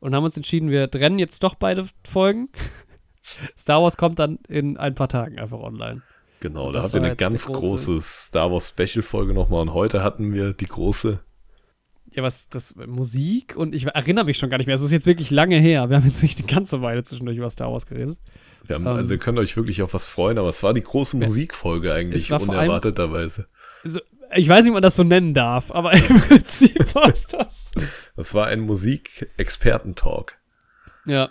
A: und haben uns entschieden, wir trennen jetzt doch beide Folgen. Star Wars kommt dann in ein paar Tagen einfach online.
B: Genau, da hatten wir eine ganz
A: große-
B: große Star Wars Special Folge nochmal und heute hatten wir die große.
A: Ja, was, das Musik und ich erinnere mich schon gar nicht mehr. Es ist jetzt wirklich lange her. Wir haben jetzt wirklich eine ganze Weile zwischendurch über Star Wars geredet.
B: Wir haben,
A: Ähm,
B: also ihr könnt euch wirklich auf was freuen, aber es war die große Musikfolge eigentlich, unerwarteterweise.
A: Also, ich weiß nicht, ob man das so nennen darf, aber im Prinzip war es das.
B: Das war ein Musikexperten-Talk.
A: Ja.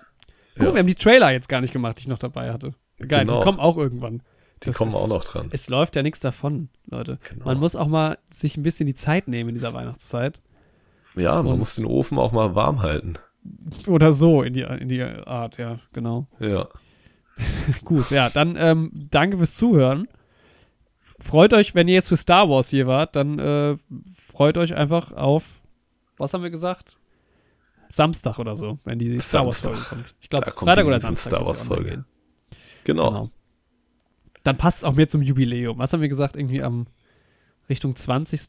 A: Guck,
B: Ja.
A: wir haben die Trailer jetzt gar nicht gemacht, die ich noch dabei hatte. Geil,
B: Genau.
A: die kommen auch irgendwann.
B: Die kommen
A: ist,
B: auch noch dran.
A: Es läuft ja nichts davon, Leute.
B: Genau.
A: Man muss auch mal sich ein bisschen die Zeit nehmen in dieser Weihnachtszeit.
B: Ja, man
A: Und-
B: muss den Ofen auch mal warm halten.
A: Oder so in die, in die Art, ja, genau.
B: Ja.
A: Gut, ja, dann ähm, danke fürs Zuhören. Freut euch, wenn ihr jetzt für Star Wars hier wart, dann äh, freut euch einfach auf, was haben wir gesagt? Samstag oder so, wenn die Star Wars Folge kommt. Ich glaube, Freitag oder Samstag.
B: Star Wars Folge. Genau.
A: Genau. Dann passt es auch mir zum Jubiläum. Was haben wir gesagt? Irgendwie am Richtung 20.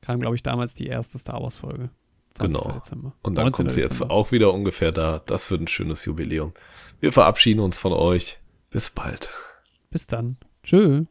A: kam, glaube ich, damals die erste Star Wars Folge. 20.
B: Genau.
A: Dezember.
B: Und dann
A: 19.
B: kommt sie jetzt auch wieder ungefähr da. Das wird ein schönes Jubiläum. Wir verabschieden uns von euch. Bis bald.
A: Bis dann. Tschö.